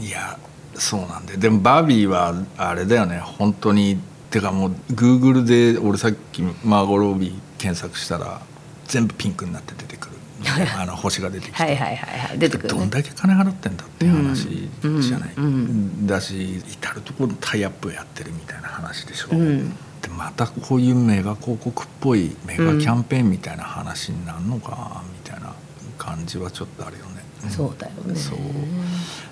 いやそうなんで。でもバービーはあれだよね。本当に。てかもうグーグルで俺さっきマーゴ・ロービー検索したら全部ピンクになって出てくる。あの星が出てきて、はいはいはいはい。出てくるどんね。だけ金払ってんだっていう話じゃない、うん。うん。だし至る所でタイアップやってるみたいな話でしょ、ん。でまたこういうメガ広告っぽいメガキャンペーンみたいな話になるのかみたいな感じはちょっとあるよね、そうだよね。そう。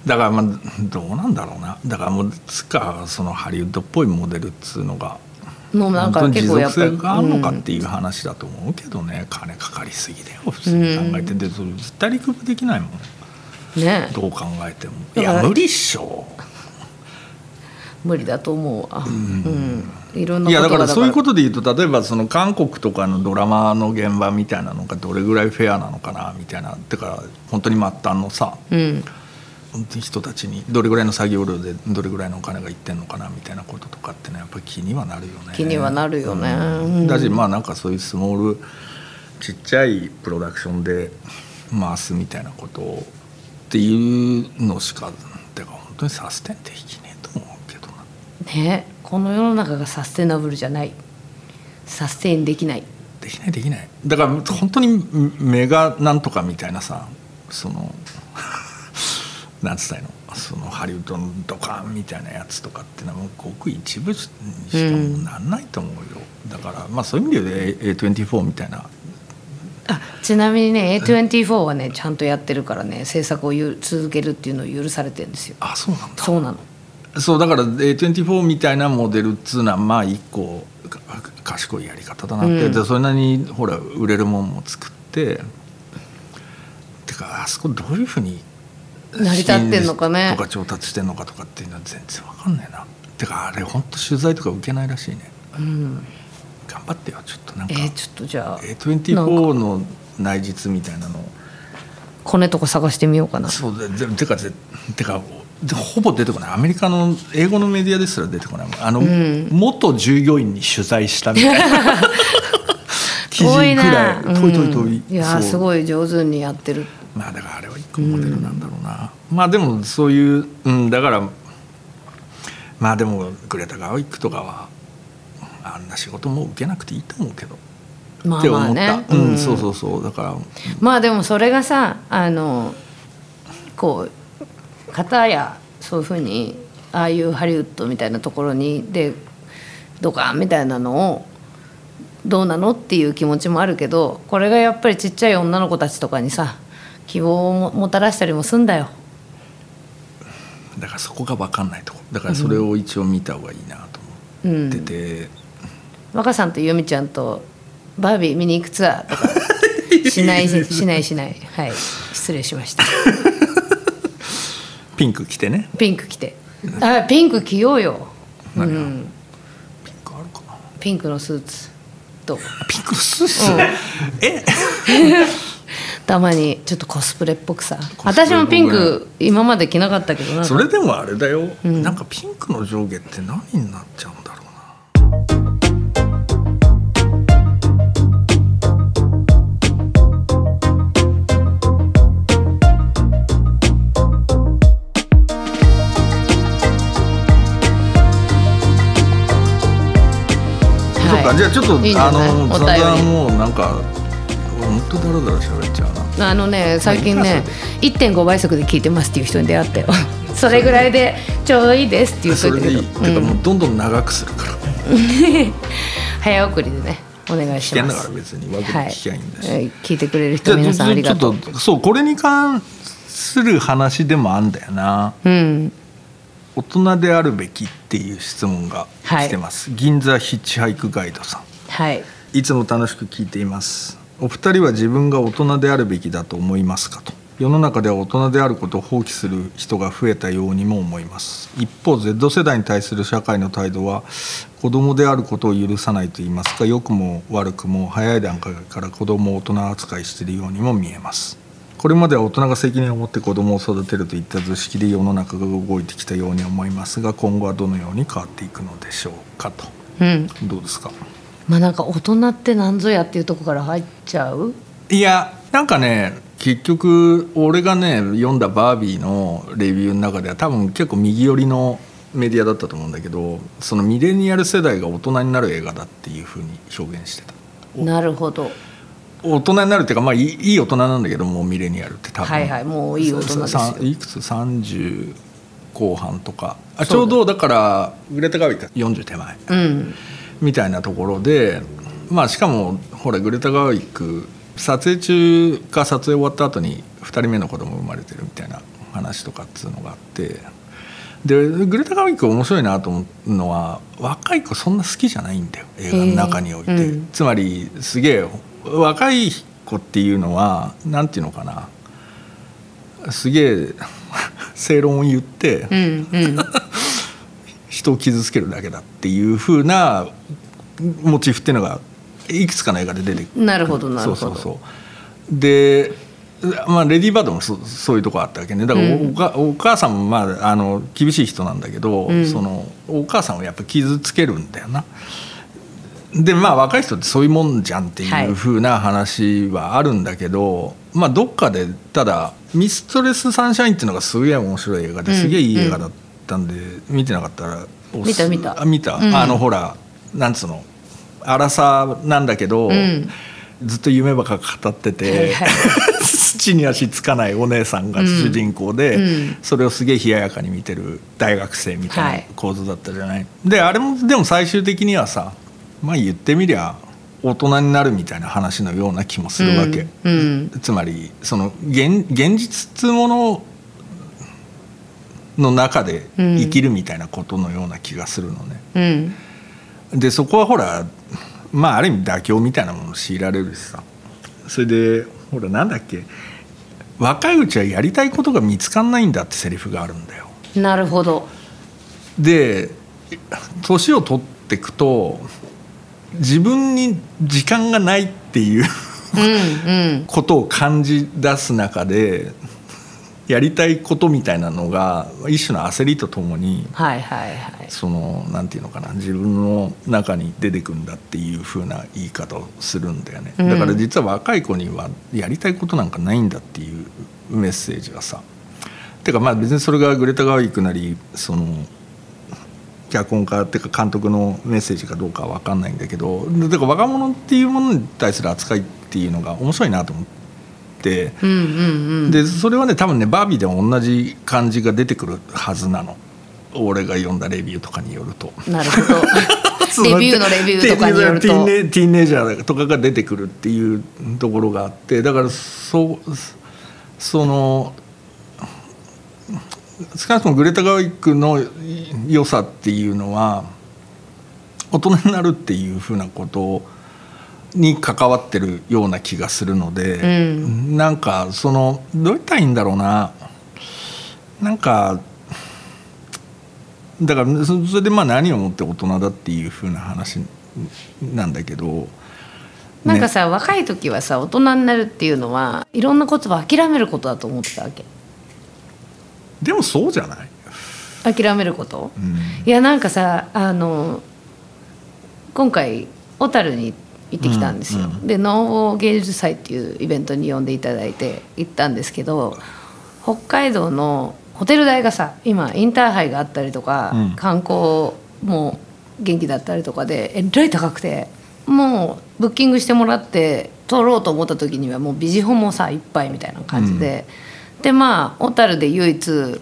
だからまあどうなんだろうな。だからもうつかそのハリウッドっぽいモデルっつうのがもうなんか本当に持結構やっぱり続性があるのかうんっていう話だと思うけどね、金かかりすぎだよ。普通に考えて、でそれ絶対陸分できないもん。ね。どう考えても。いや無理っしょ無理だと思うわ。うん。いろんいやなことがだからそういうことで言うと例えばその韓国とかのドラマの現場みたいなのがどれぐらいフェアなのかなみたいなてか本当に末端のさうん。人たちにどれぐらいの作業量でどれぐらいのお金がいってんのかなみたいなこととかってねやっぱり気にはなるよね気にはなるよねうんうんだしまあなんかそういうスモールちっちゃいプロダクションで回すみたいなことをっていうのしかてか本当にサステンできねえと思うけどなねこの世の中がサステナブルじゃない。サステインできない。できないできない。だから本当にメガなんとかみたいなさその なんつったの？そのハリウッドのドカンみたいなやつとかってのはもうごく一部にしかもうなんないと思うよ、だからまあそういう意味で言うと A24 みたいな。あちなみにね A24 はねちゃんとやってるからね制作をゆ続けるっていうのを許されてるんですよ。あそうなんだ。そうなのそうだから A24 みたいなモデルっつうのはまあ一個か賢いやり方だなって、うん。でそれなりにほら売れるもんも作っててかあそこどういうふうに成り立ってんのかね。とか調達してんのかとかっていうのは全然わかんないな。てかあれ本当取材とか受けないらしいね。うん。頑張ってよちょっとなんか。えー、ちょっとじゃあ A24 の内実みたいなの。コネとか探してみようかな。そうででてかぜてかでほぼ出てこない。アメリカの英語のメディアですら出てこないあの、ん。元従業員に取材したみたいな。記事くらい。な。遠い遠い遠い、うん。いやすごい上手にやってる。まあだからあれは一個モデルなんだろうな、まあでもそういう、うん、だからまあでもグレタ・ガーウィックとかはあんな仕事も受けなくていいと思うけど、まあって思った、まあねうん、そうそうそう。だからまあでもそれがさあのこう片やそういうふうにああいうハリウッドみたいなところにでドカンみたいなのをどうなのっていう気持ちもあるけどこれがやっぱりちっちゃい女の子たちとかにさ希望をももたらしたりもすんだよ。だからそこが分かんないとこ。だからそれを一応見た方がいいなと思ってて、若さんと由美ちゃんとバービー見に行くツアーとか。しないしないしない。はい。失礼しましたピンク着てね。ピンク着て。あピンク着ようよ、うん、ピンクあるかな。ピンクのスーツ。とピンクのスーツ、え？たまにちょっとコスプレっぽくさ。私もピンク今まで着なかったけどな。それでもあれだよ、ん。なんかピンクの上下って何になっちゃうんだろうなかじ。ゃあちょっといいんじゃあない？おの散々もうなんか本当だらだら喋っちゃうな。あのね最近まあねいい1.5倍速で聞いてますっていう人に出会ったよ それぐらいでちょうどいいですって言っとそれいたけどでいいてかうん。もうどんどん長くするから。早送りでねお願い危険だからします別にはい聞きゃいいんだし、はい。聞いてくれる人皆さんありがとう。ちょっとそうこれに関する話でもあんだよな。うん大人であるべきっていう質問が来てます、銀座ヒッチハイクガイドさん。はい。いつも楽しく聞いています。お二人は自分が大人であるべきだと思いますかと。世の中では大人であることを放棄する人が増えたようにも思います。一方 Z 世代に対する社会の態度は子供であることを許さないといいますか良くも悪くも早い段階から子供を大人扱いしているようにも見えますこれまでは大人が責任を持って子供を育てるといった図式で世の中が動いてきたように思いますが今後はどのように変わっていくのでしょうかと。うん。どうですか？まあなんか大人って何ぞやっていうとこから入っちゃう？いやなんかね結局俺がね読んだバービーのレビューの中では多分結構右寄りのメディアだったと思うんだけどそのミレニアル世代が大人になる映画だっていうふうに表現してた。なるほど大人になるっていうかまあいいいい大人なんだけどもうミレニアルって多分。はいはいもういい大人ですよ。いくつ？30後半とか。あちょうどだからグレタ・ガーウィックが40手前うん。みたいなところでまあしかもほらグレタ・ガーウィック撮影中か撮影終わった後に2人目の子供生まれてるみたいな話とかっつうのがあって。でグレタ・ガーウィック面白いなと思うのは若い子そんな好きじゃないんだよ。映画の中において、うん。つまりすげえ若い子っていうのはなんていうのかな。すげえ 正論を言って、うんうん。人を傷つけるだけだっていう風なモチーフっていうのがいくつかの映画で出てくる。なるほどなるほど。そうそうそう。で、まあ、レディー・バードもそそういうとこあったわけね。だからお,、うん。かお母さんも、まあ、あの厳しい人なんだけど、うん。そのお母さんをやっぱ傷つけるんだよな。でまあ若い人ってそういうもんじゃんっていう風な話はあるんだけど、まあどっかでただ「ミストレス・サンシャイン」っていうのがすげえ面白い映画ですげえいい映画だったんで、見てなかったら見た見た。あ見た、うん。あのほらなんつうの荒さなんだけど、うん。ずっと夢ばっか語ってて、はいはい。土に足つかないお姉さんが主人公で、うん。うんそれをすげえ冷ややかに見てる大学生みたはい。いな構図だったじゃない。であれもでも最終的にはさまあ言ってみりゃ大人になるみたいな話のような気もするわけ。うんうんつまりその現現実っつうものの中で生きるみたいなことのような気がするのね。うんでそこはほらまあある意味妥協みたいなものを強いられるしさそれでほらなんだっけ若いうちはやりたいことが見つかんないんだってセリフがあるんだよ。なるほどで年を取っていくと自分に時間がないっていううんうん。ことを感じ出す中でやりたいことみたいなのが一種の焦りとともにはいはいはい。そのなんていうのかな自分の中に出てくんだっていう風な言い方をするんだよね、うん。だから実は若い子にはやりたいことなんかないんだっていうメッセージがさ。てかまあ別にそれがグレタ・ガーウィックなりその脚本家っていうか監督のメッセージかどうかは分かんないんだけどだから若者っていうものに対する扱いっていうのが面白いなと思って。うんうんうんでそれはね多分ねバービーでも同じ感じが出てくるはずなの。俺が読んだレビューとかによると。なるほど レビューのレビューとかによるとティーティーンネイジャーとかが出てくるっていうところがあってだからそうその少なくともグレタ・ガーウィックの良さっていうのは大人になるっていうふうなことに関わってるような気がするので、うん。なんかそのどう言ったらいいんだろうな。なんかだからそそれでまあ何をもって大人だっていうふうな話なんだけどなんかさ、若い時はさ大人になるっていうのはいろんなことを諦めることだと思ってたわけでもそうじゃない、諦めること？うん。いやなんかさあの今回小樽に行ってきたんですよ、うんうん。で農芸術祭っていうイベントに呼んでいただいて行ったんですけど北海道のホテル代がさ今インターハイがあったりとか、うん。観光も元気だったりとかでえらい高くてもうブッキングしてもらって撮ろうと思った時にはもうビジホもさいっぱいみたいな感じで、でまあ小樽で唯一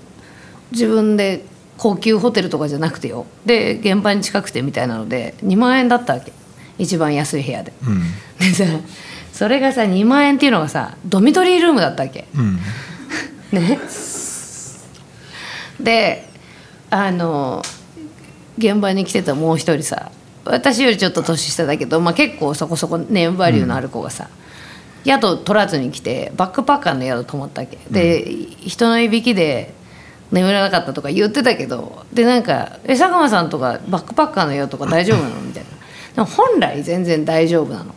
自分で高級ホテルとかじゃなくてよ。で現場に近くてみたいなので2万円だったわけ。一番安い部屋で。うん。でさそれがさ2万円っていうのがさドミトリールームだったわけ。うん。ね、であの現場に来てたもう一人さ私よりちょっと年下だけど、まあ、結構そこそこネームバリューのある子がさ、宿取らずに来てバックパッカーの宿泊まったわけ。で、人のいびきで眠れなかったとか言ってたけどでなんか「え佐久間さんとかバックパッカーの宿とか大丈夫なの?」みたいな。でも本来全然大丈夫なの。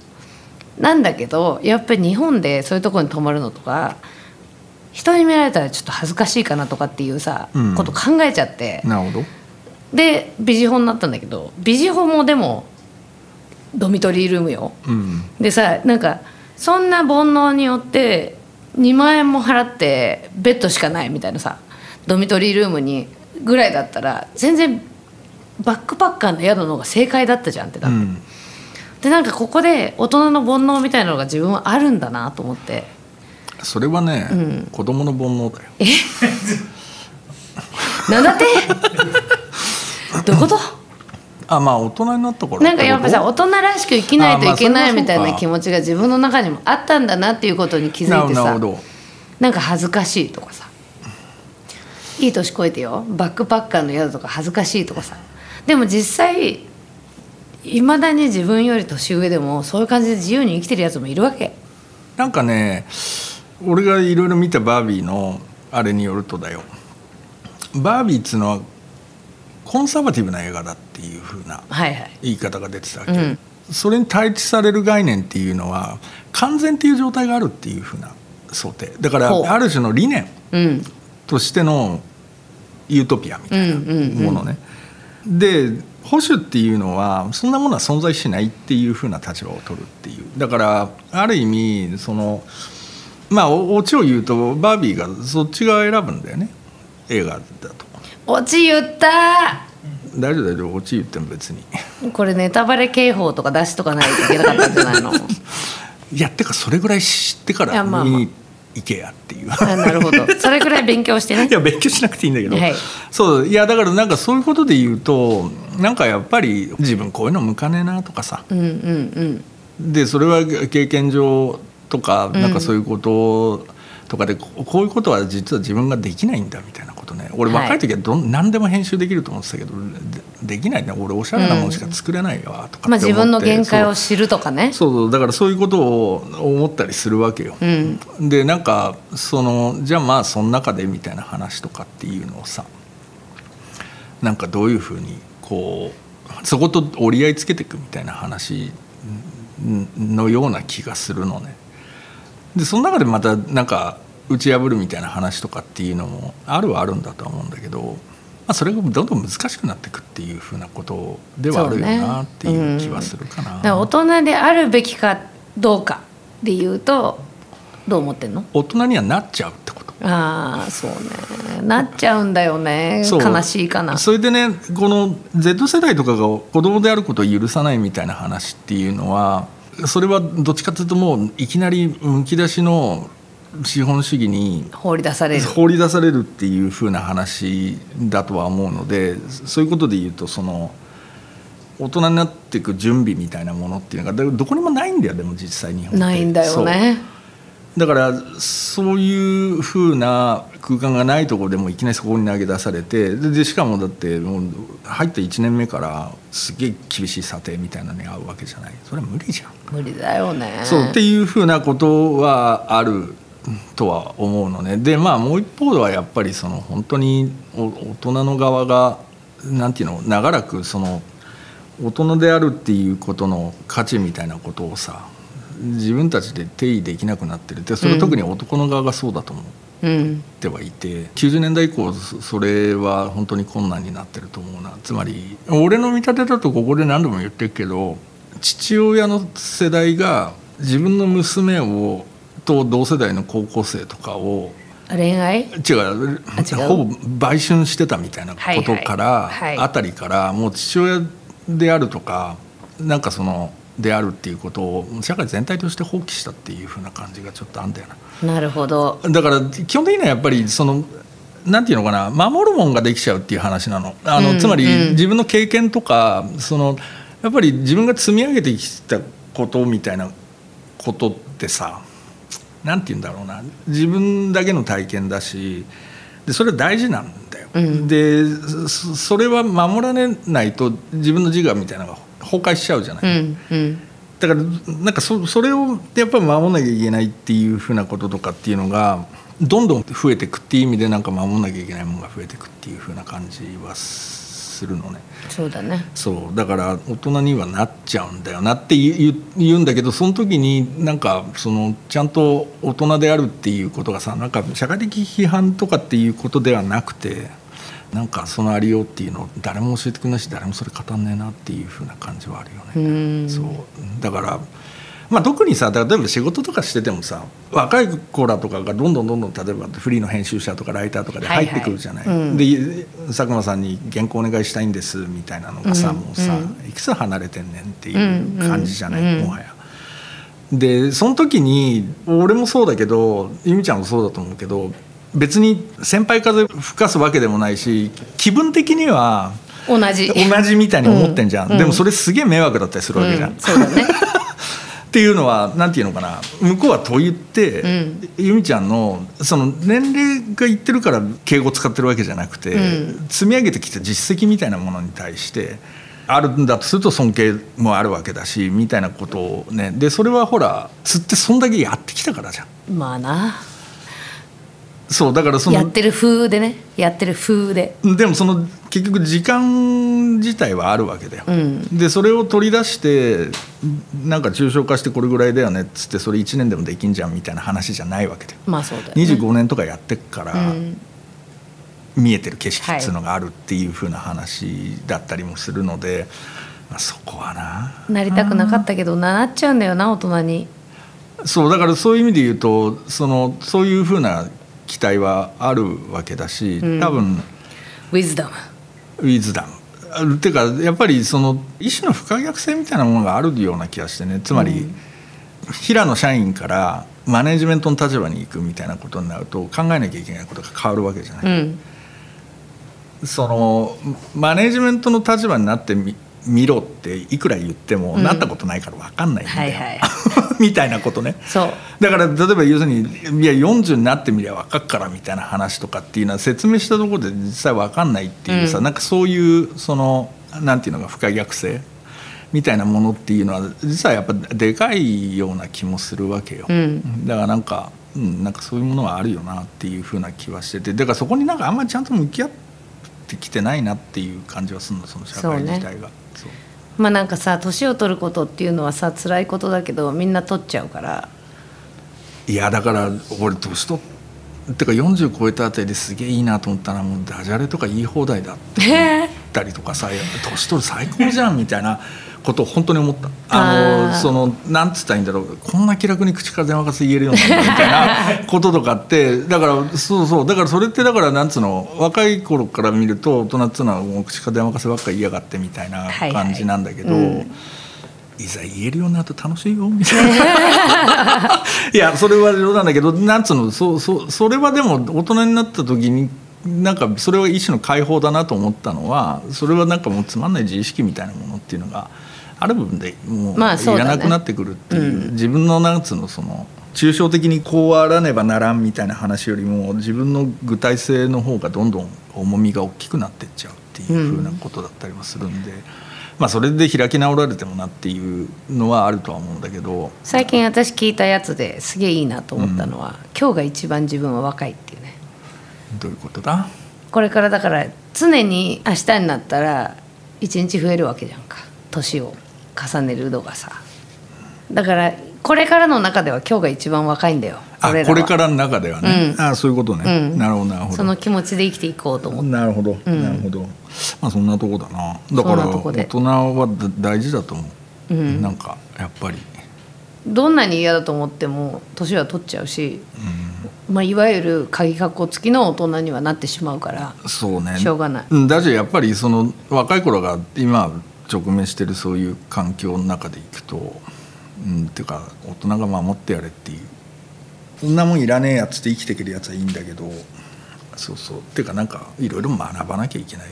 なんだけどやっぱり日本でそういうところに泊まるのとか人に見られたらちょっと恥ずかしいかなとかっていうさ、うん。こと考えちゃって。なるほど。でビジホになったんだけどビジホもでもドミトリールームよ。うん。でさなんかそんな煩悩によって2万円も払ってベッドしかないみたいなさドミトリールームにぐらいだったら全然バックパッカーの宿の方が正解だったじゃんってなって、うん。でなんかここで大人の煩悩みたいなのが自分はあるんだなと思って。それはね、うん。子供の煩悩だよ。なんだって？どういうこと？あまあ大人になったからな。んかやっぱさ大人らしく生きないといけないみたいな気持ちが自分の中にもあったんだなっていうことに気づいてさなるほどなんか恥ずかしいとかさいい年越えてよバックパッカーの宿とか恥ずかしいとかさ。でも実際いまだに自分より年上でもそういう感じで自由に生きてるやつもいるわけ。なんかね俺がいろいろ見たバービーのあれによるとだよ。バービーっつうのはコンサバティブな映画だっていう風なはいはい。言い方が出てたわけ、うん。それに対峙される概念っていうのは完全っていう状態があるっていう風な想定。だからある種の理念うん。としてのユートピアみたいなうんうんうん。ものね、で保守っていうのはそんなものは存在しないっていうふうな立場を取るっていう。だからある意味そのまあおオチを言うとバービーがそっち側選ぶんだよね。映画だとオチ言った。大丈夫大丈夫オチ言っても別に。これネタバレ警報とか出しとかないといけなかったんじゃないの？いやってかそれぐらい知ってから見に行けやっていう。あなるほど。それくらい勉強してね。いや勉強しなくていいんだけど、はい。そういやだからなんかそういうことで言うとなんかやっぱり自分こういうの向かねえなとかさ。うんうんうん。でそれは経験上とかなんかそういうこととかでここういうことは実は自分ができないんだみたいな。ことね俺はい若い時はどん、何でも編集できると思ってたけどでできないね。俺おしゃれなものしか作れないわとかって思って、まあ自分の限界をそ知るとかね。うそうそう。だからそういうことを思ったりするわけよ。うん。でなんかそのじゃあまあその中でみたいな話とかっていうのをさなんかどういうふうにこうそこと折り合いつけていくみたいな話のような気がするのね。でその中でまたなんか打ち破るみたいな話とかっていうのもあるはあるんだとは思うんだけど、まあ、それがどんどん難しくなっていくっていうふうなことではあるよなっていう気はするかな。だから大人であるべきかどうかで言うとどう思ってんの？大人にはなっちゃうってこと。ああそうね。なっちゃうんだよね。悲しいかな。それでねこの Z 世代とかが子供であることを許さないみたいな話っていうのはそれはどっちかというともういきなりむき出しの資本主義に放り出される。放り出されるっていう風な話だとは思うのでそういうことで言うとその大人になっていく準備みたいなものっていうのがどこにもないんだよでも実際日本ないんだよね。だからそういうふうな空間がないところでもいきなりそこに投げ出されてでしかもだってもう入った1年目からすげえ厳しい査定みたいなのに合うわけじゃない。それは無理じゃん。無理だよね。そうっていうふうなことはあるとは思うのね。でまあもう一方ではやっぱりその本当に大人の側がなんていうの長らくその大人であるっていうことの価値みたいなことをさ自分たちで定義できなくなってる。でそれは特に男の側がそうだと思うんってはいて、90年代以降そそれは本当に困難になってると思うな。つまり俺の見立てだとここで何度も言ってるけど父親の世代が自分の娘をと同世代の高校生とかを恋愛？違うあ違う？ほぼ売春してたみたいなことから、はい。はいはいあたりからもう父親であるとかなんかそのであるっていうことを社会全体として放棄したっていうふうな感じがちょっとあんだよな。なるほど。だから基本的にはやっぱりそのなんていうのかな守るもんができちゃうっていう話なの。あの、うんつまりうん。自分の経験とかそのやっぱり自分が積み上げてきたことみたいなことってさなんて言うんだろうな自分だけの体験だしでそれは大事なんだよ。うんでそそれは守られないと自分の自我みたいなのが崩壊しちゃうじゃない。うんうんだからなんかそそれをやっぱり守んなきゃいけないっていうふうなこととかっていうのがどんどん増えていくっていう意味でなんか守んなきゃいけないものが増えていくっていうふうな感じはするのね。そうだね。そう。だから大人にはなっちゃうんだよなって言うんだけどその時になんかそのちゃんと大人であるっていうことがさなんか社会的批判とかっていうことではなくてなんかそのありようっていうのを誰も教えてくれないし誰もそれ語んねえなっていうふうな感じはあるよね。うん。そう。だから、まあ、特にさ例えば仕事とかしててもさ若い子らとかがどんどんどんどん例えばフリーの編集者とかライターとかで入ってくるじゃない。はいはいうん。で佐久間さんに原稿お願いしたいんですみたいなのがさ、うんもうさ、ういくつ離れてんねんっていう感じじゃない、うんうん。もはや。でその時に俺もそうだけど由美ちゃんもそうだと思うけど別に先輩風吹かすわけでもないし気分的には同じ。同じみたいに思ってんじゃん、うん。でもそれすげえ迷惑だったりするわけじゃん。うん。そうだね っていうのはなんていうのかな向こうは問いって、うん。由美ちゃんのその年齢がいってるから敬語使ってるわけじゃなくて、うん。積み上げてきた実績みたいなものに対してあるんだとすると尊敬もあるわけだしみたいなことをね。でそれはほら釣ってそんだけやってきたからじゃん。まあなそうだからそのやってる風でね。やってる風で。でもその結局時間自体はあるわけだよ、うん。でそれを取り出してなんか抽象化してこれぐらいだよねっつってそれ1年でもできんじゃんみたいな話じゃないわけだよ。まあそうだよね。25年とかやってっからうん。見えてる景色っていうのがあるっていう風な話だったりもするので、まあ、そこはな。なりたくなかったけどななっちゃうんだよな大人に。そうだからそういう意味で言うとそのそういう風な期待はあるわけだしうん。多分、ウィズダムウィズダムっていうかやっぱりその一種の不可逆性みたいなものがあるような気がしてね。つまり、うん。平野社員からマネジメントの立場に行くみたいなことになると考えなきゃいけないことが変わるわけじゃない。うん。そのマネジメントの立場になってみ見ろっていくら言っても、うん。なったことないから分かんないんだよ、はいはい。みたいなことね。だから例えば要するにいや40になってみりゃ分かっからみたいな話とかっていうのは説明したところで実際分かんないっていうさ、うん。なんかそういうそのなんていうのが不可逆性みたいなものっていうのは実はやっぱでかいような気もするわけよ、うん。だからなんか、うん、なんかそういうものはあるよなっていうふうな気はしててだからそこになんかあんまりちゃんと向き合ってきてないなっていう感じはするのその社会自体が。まあなんかさ年を取ることっていうのはさ辛いことだけどみんな取っちゃうから。いやだから俺年取ってか40超えたあたりですげえいいなと思ったらもうダジャレとか言い放題だって言ったりとかさ 年取る最高じゃんみたいなことを本当に思った。あのそのなんつったらいいんだろう。こんな気楽に口から電話かせ言えるようになったみたいな こととかってだからそうそう。だからそれってだからなんつうの若い頃から見ると大人っつうのはもう口から電話かせばっかり言いやがってみたいなはいはい。感じなんだけど。うん。いざ言えるようになると楽しいよみたいな。いやそれは冗談だけどなんつうのそそそれはでも大人になった時になんかそれは一種の解放だなと思ったのはそれはなんかもうつまんない自意識みたいなものっていうのがある部分でもういらなくなってくるっていう,、うん。自分のなんつうのその抽象的にこうあらねばならんみたいな話よりも自分の具体性の方がどんどん重みが大きくなってっちゃうっていうふうなことだったりもするんで、まあそれで開き直られてもなっていうのはあるとは思うんだけど最近私聞いたやつですげえいいなと思ったのは、今日が一番自分は若いっていうね。どういうことだ？これからだから常に明日になったら一日増えるわけじゃんか年を重ねる度がさ。だからこれからの中では今日が一番若いんだよ。あこれからの中ではね、うん。あそういうことね、うん。なるほどなるほど。その気持ちで生きていこうと思って。なるほど、ん。なるほど。まあそんなとこだな。だから大人はだ大事だと思う、うん。なんかやっぱり、どんなに嫌だと思っても年は取っちゃうし、まあ、いわゆる鍵括弧付きの大人にはなってしまうからうん、そうね。しょうがない。うん。だしやっぱりその若い頃が今直面してるそういう環境の中でいくとうんっていうか大人が守ってやれっていうそんなもんいらねえやつって生きていけるやつはいいんだけどそうそう。っていうかなんかいろいろ学ばなきゃいけない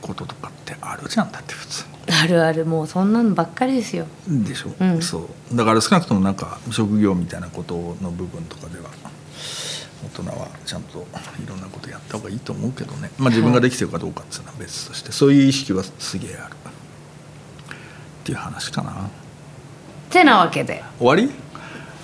こととかってあるじゃん。だって普通。あるある。もうそんなのばっかりですよ。でしょ、うん。そう。だから少なくともなんか職業みたいなことの部分とかでは大人はちゃんといろんなことやった方がいいと思うけどね、まあ、自分ができてるかどうかっていうのは別としてそういう意識はすげえあるっていう話かな。てなわけで、終わり？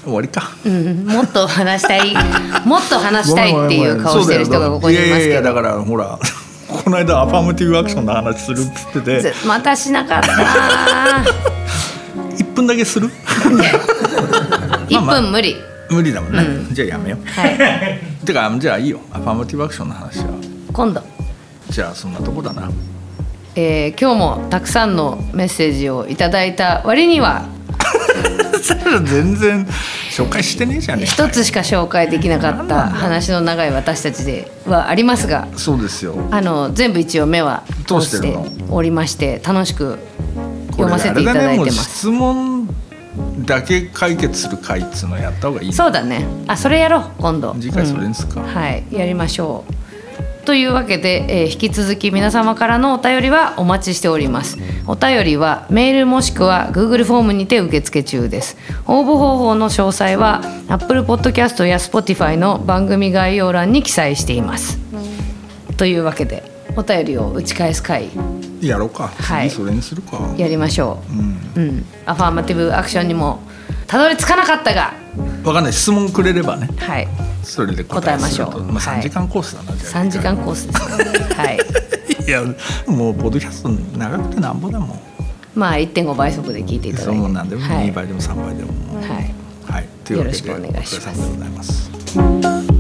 終わりか。うん、もっと話したい。もっと話したいっていう顔してる人がここにいますいやいやいけどやだからほら この間アファーマティブアクションの話するっつって。てぜまたしなかった1分だけする？1分無理。無理だもんね、うじゃあやめよう。はい。てかじゃあいいよ。アファーマティブアクションの話は。今度、じゃあそんなとこだなえー今日もたくさんのメッセージをいただいた割には全然紹介してねえじゃねえか一つしか紹介できなかった話の長い私たちではありますがそうですよ。あの全部一応目は通しておりまして楽しく読ませていただいてあれだねもうます。質問だけ解決する回っつうのやった方がいいねそうだね。あそれやろう今度。次回それにすか。うん。はいやりましょうというわけで、えー引き続き皆様からのお便りはお待ちしております。お便りはメールもしくは Google フォームにて受付中です。応募方法の詳細は Apple Podcast や Spotify の番組概要欄に記載しています。というわけでお便りを打ち返す回やろうか。はい。次それにするか、やりましょう。ん。ううん。アファーマティブアクションにもたどり着かなかったが。分かんない。質問くれればね。はいそれで答えましょう。まあ、はい3時間コースだな、じゃあ。3時間コースですね。はい。いやもうポッドキャスト長くてなんぼだもん。まあ1.5倍速で聞いていただいて。そうなんでもはい。2倍でも3倍でも、はい。はい、というわけでよろしくお願いします。お疲れ様でございます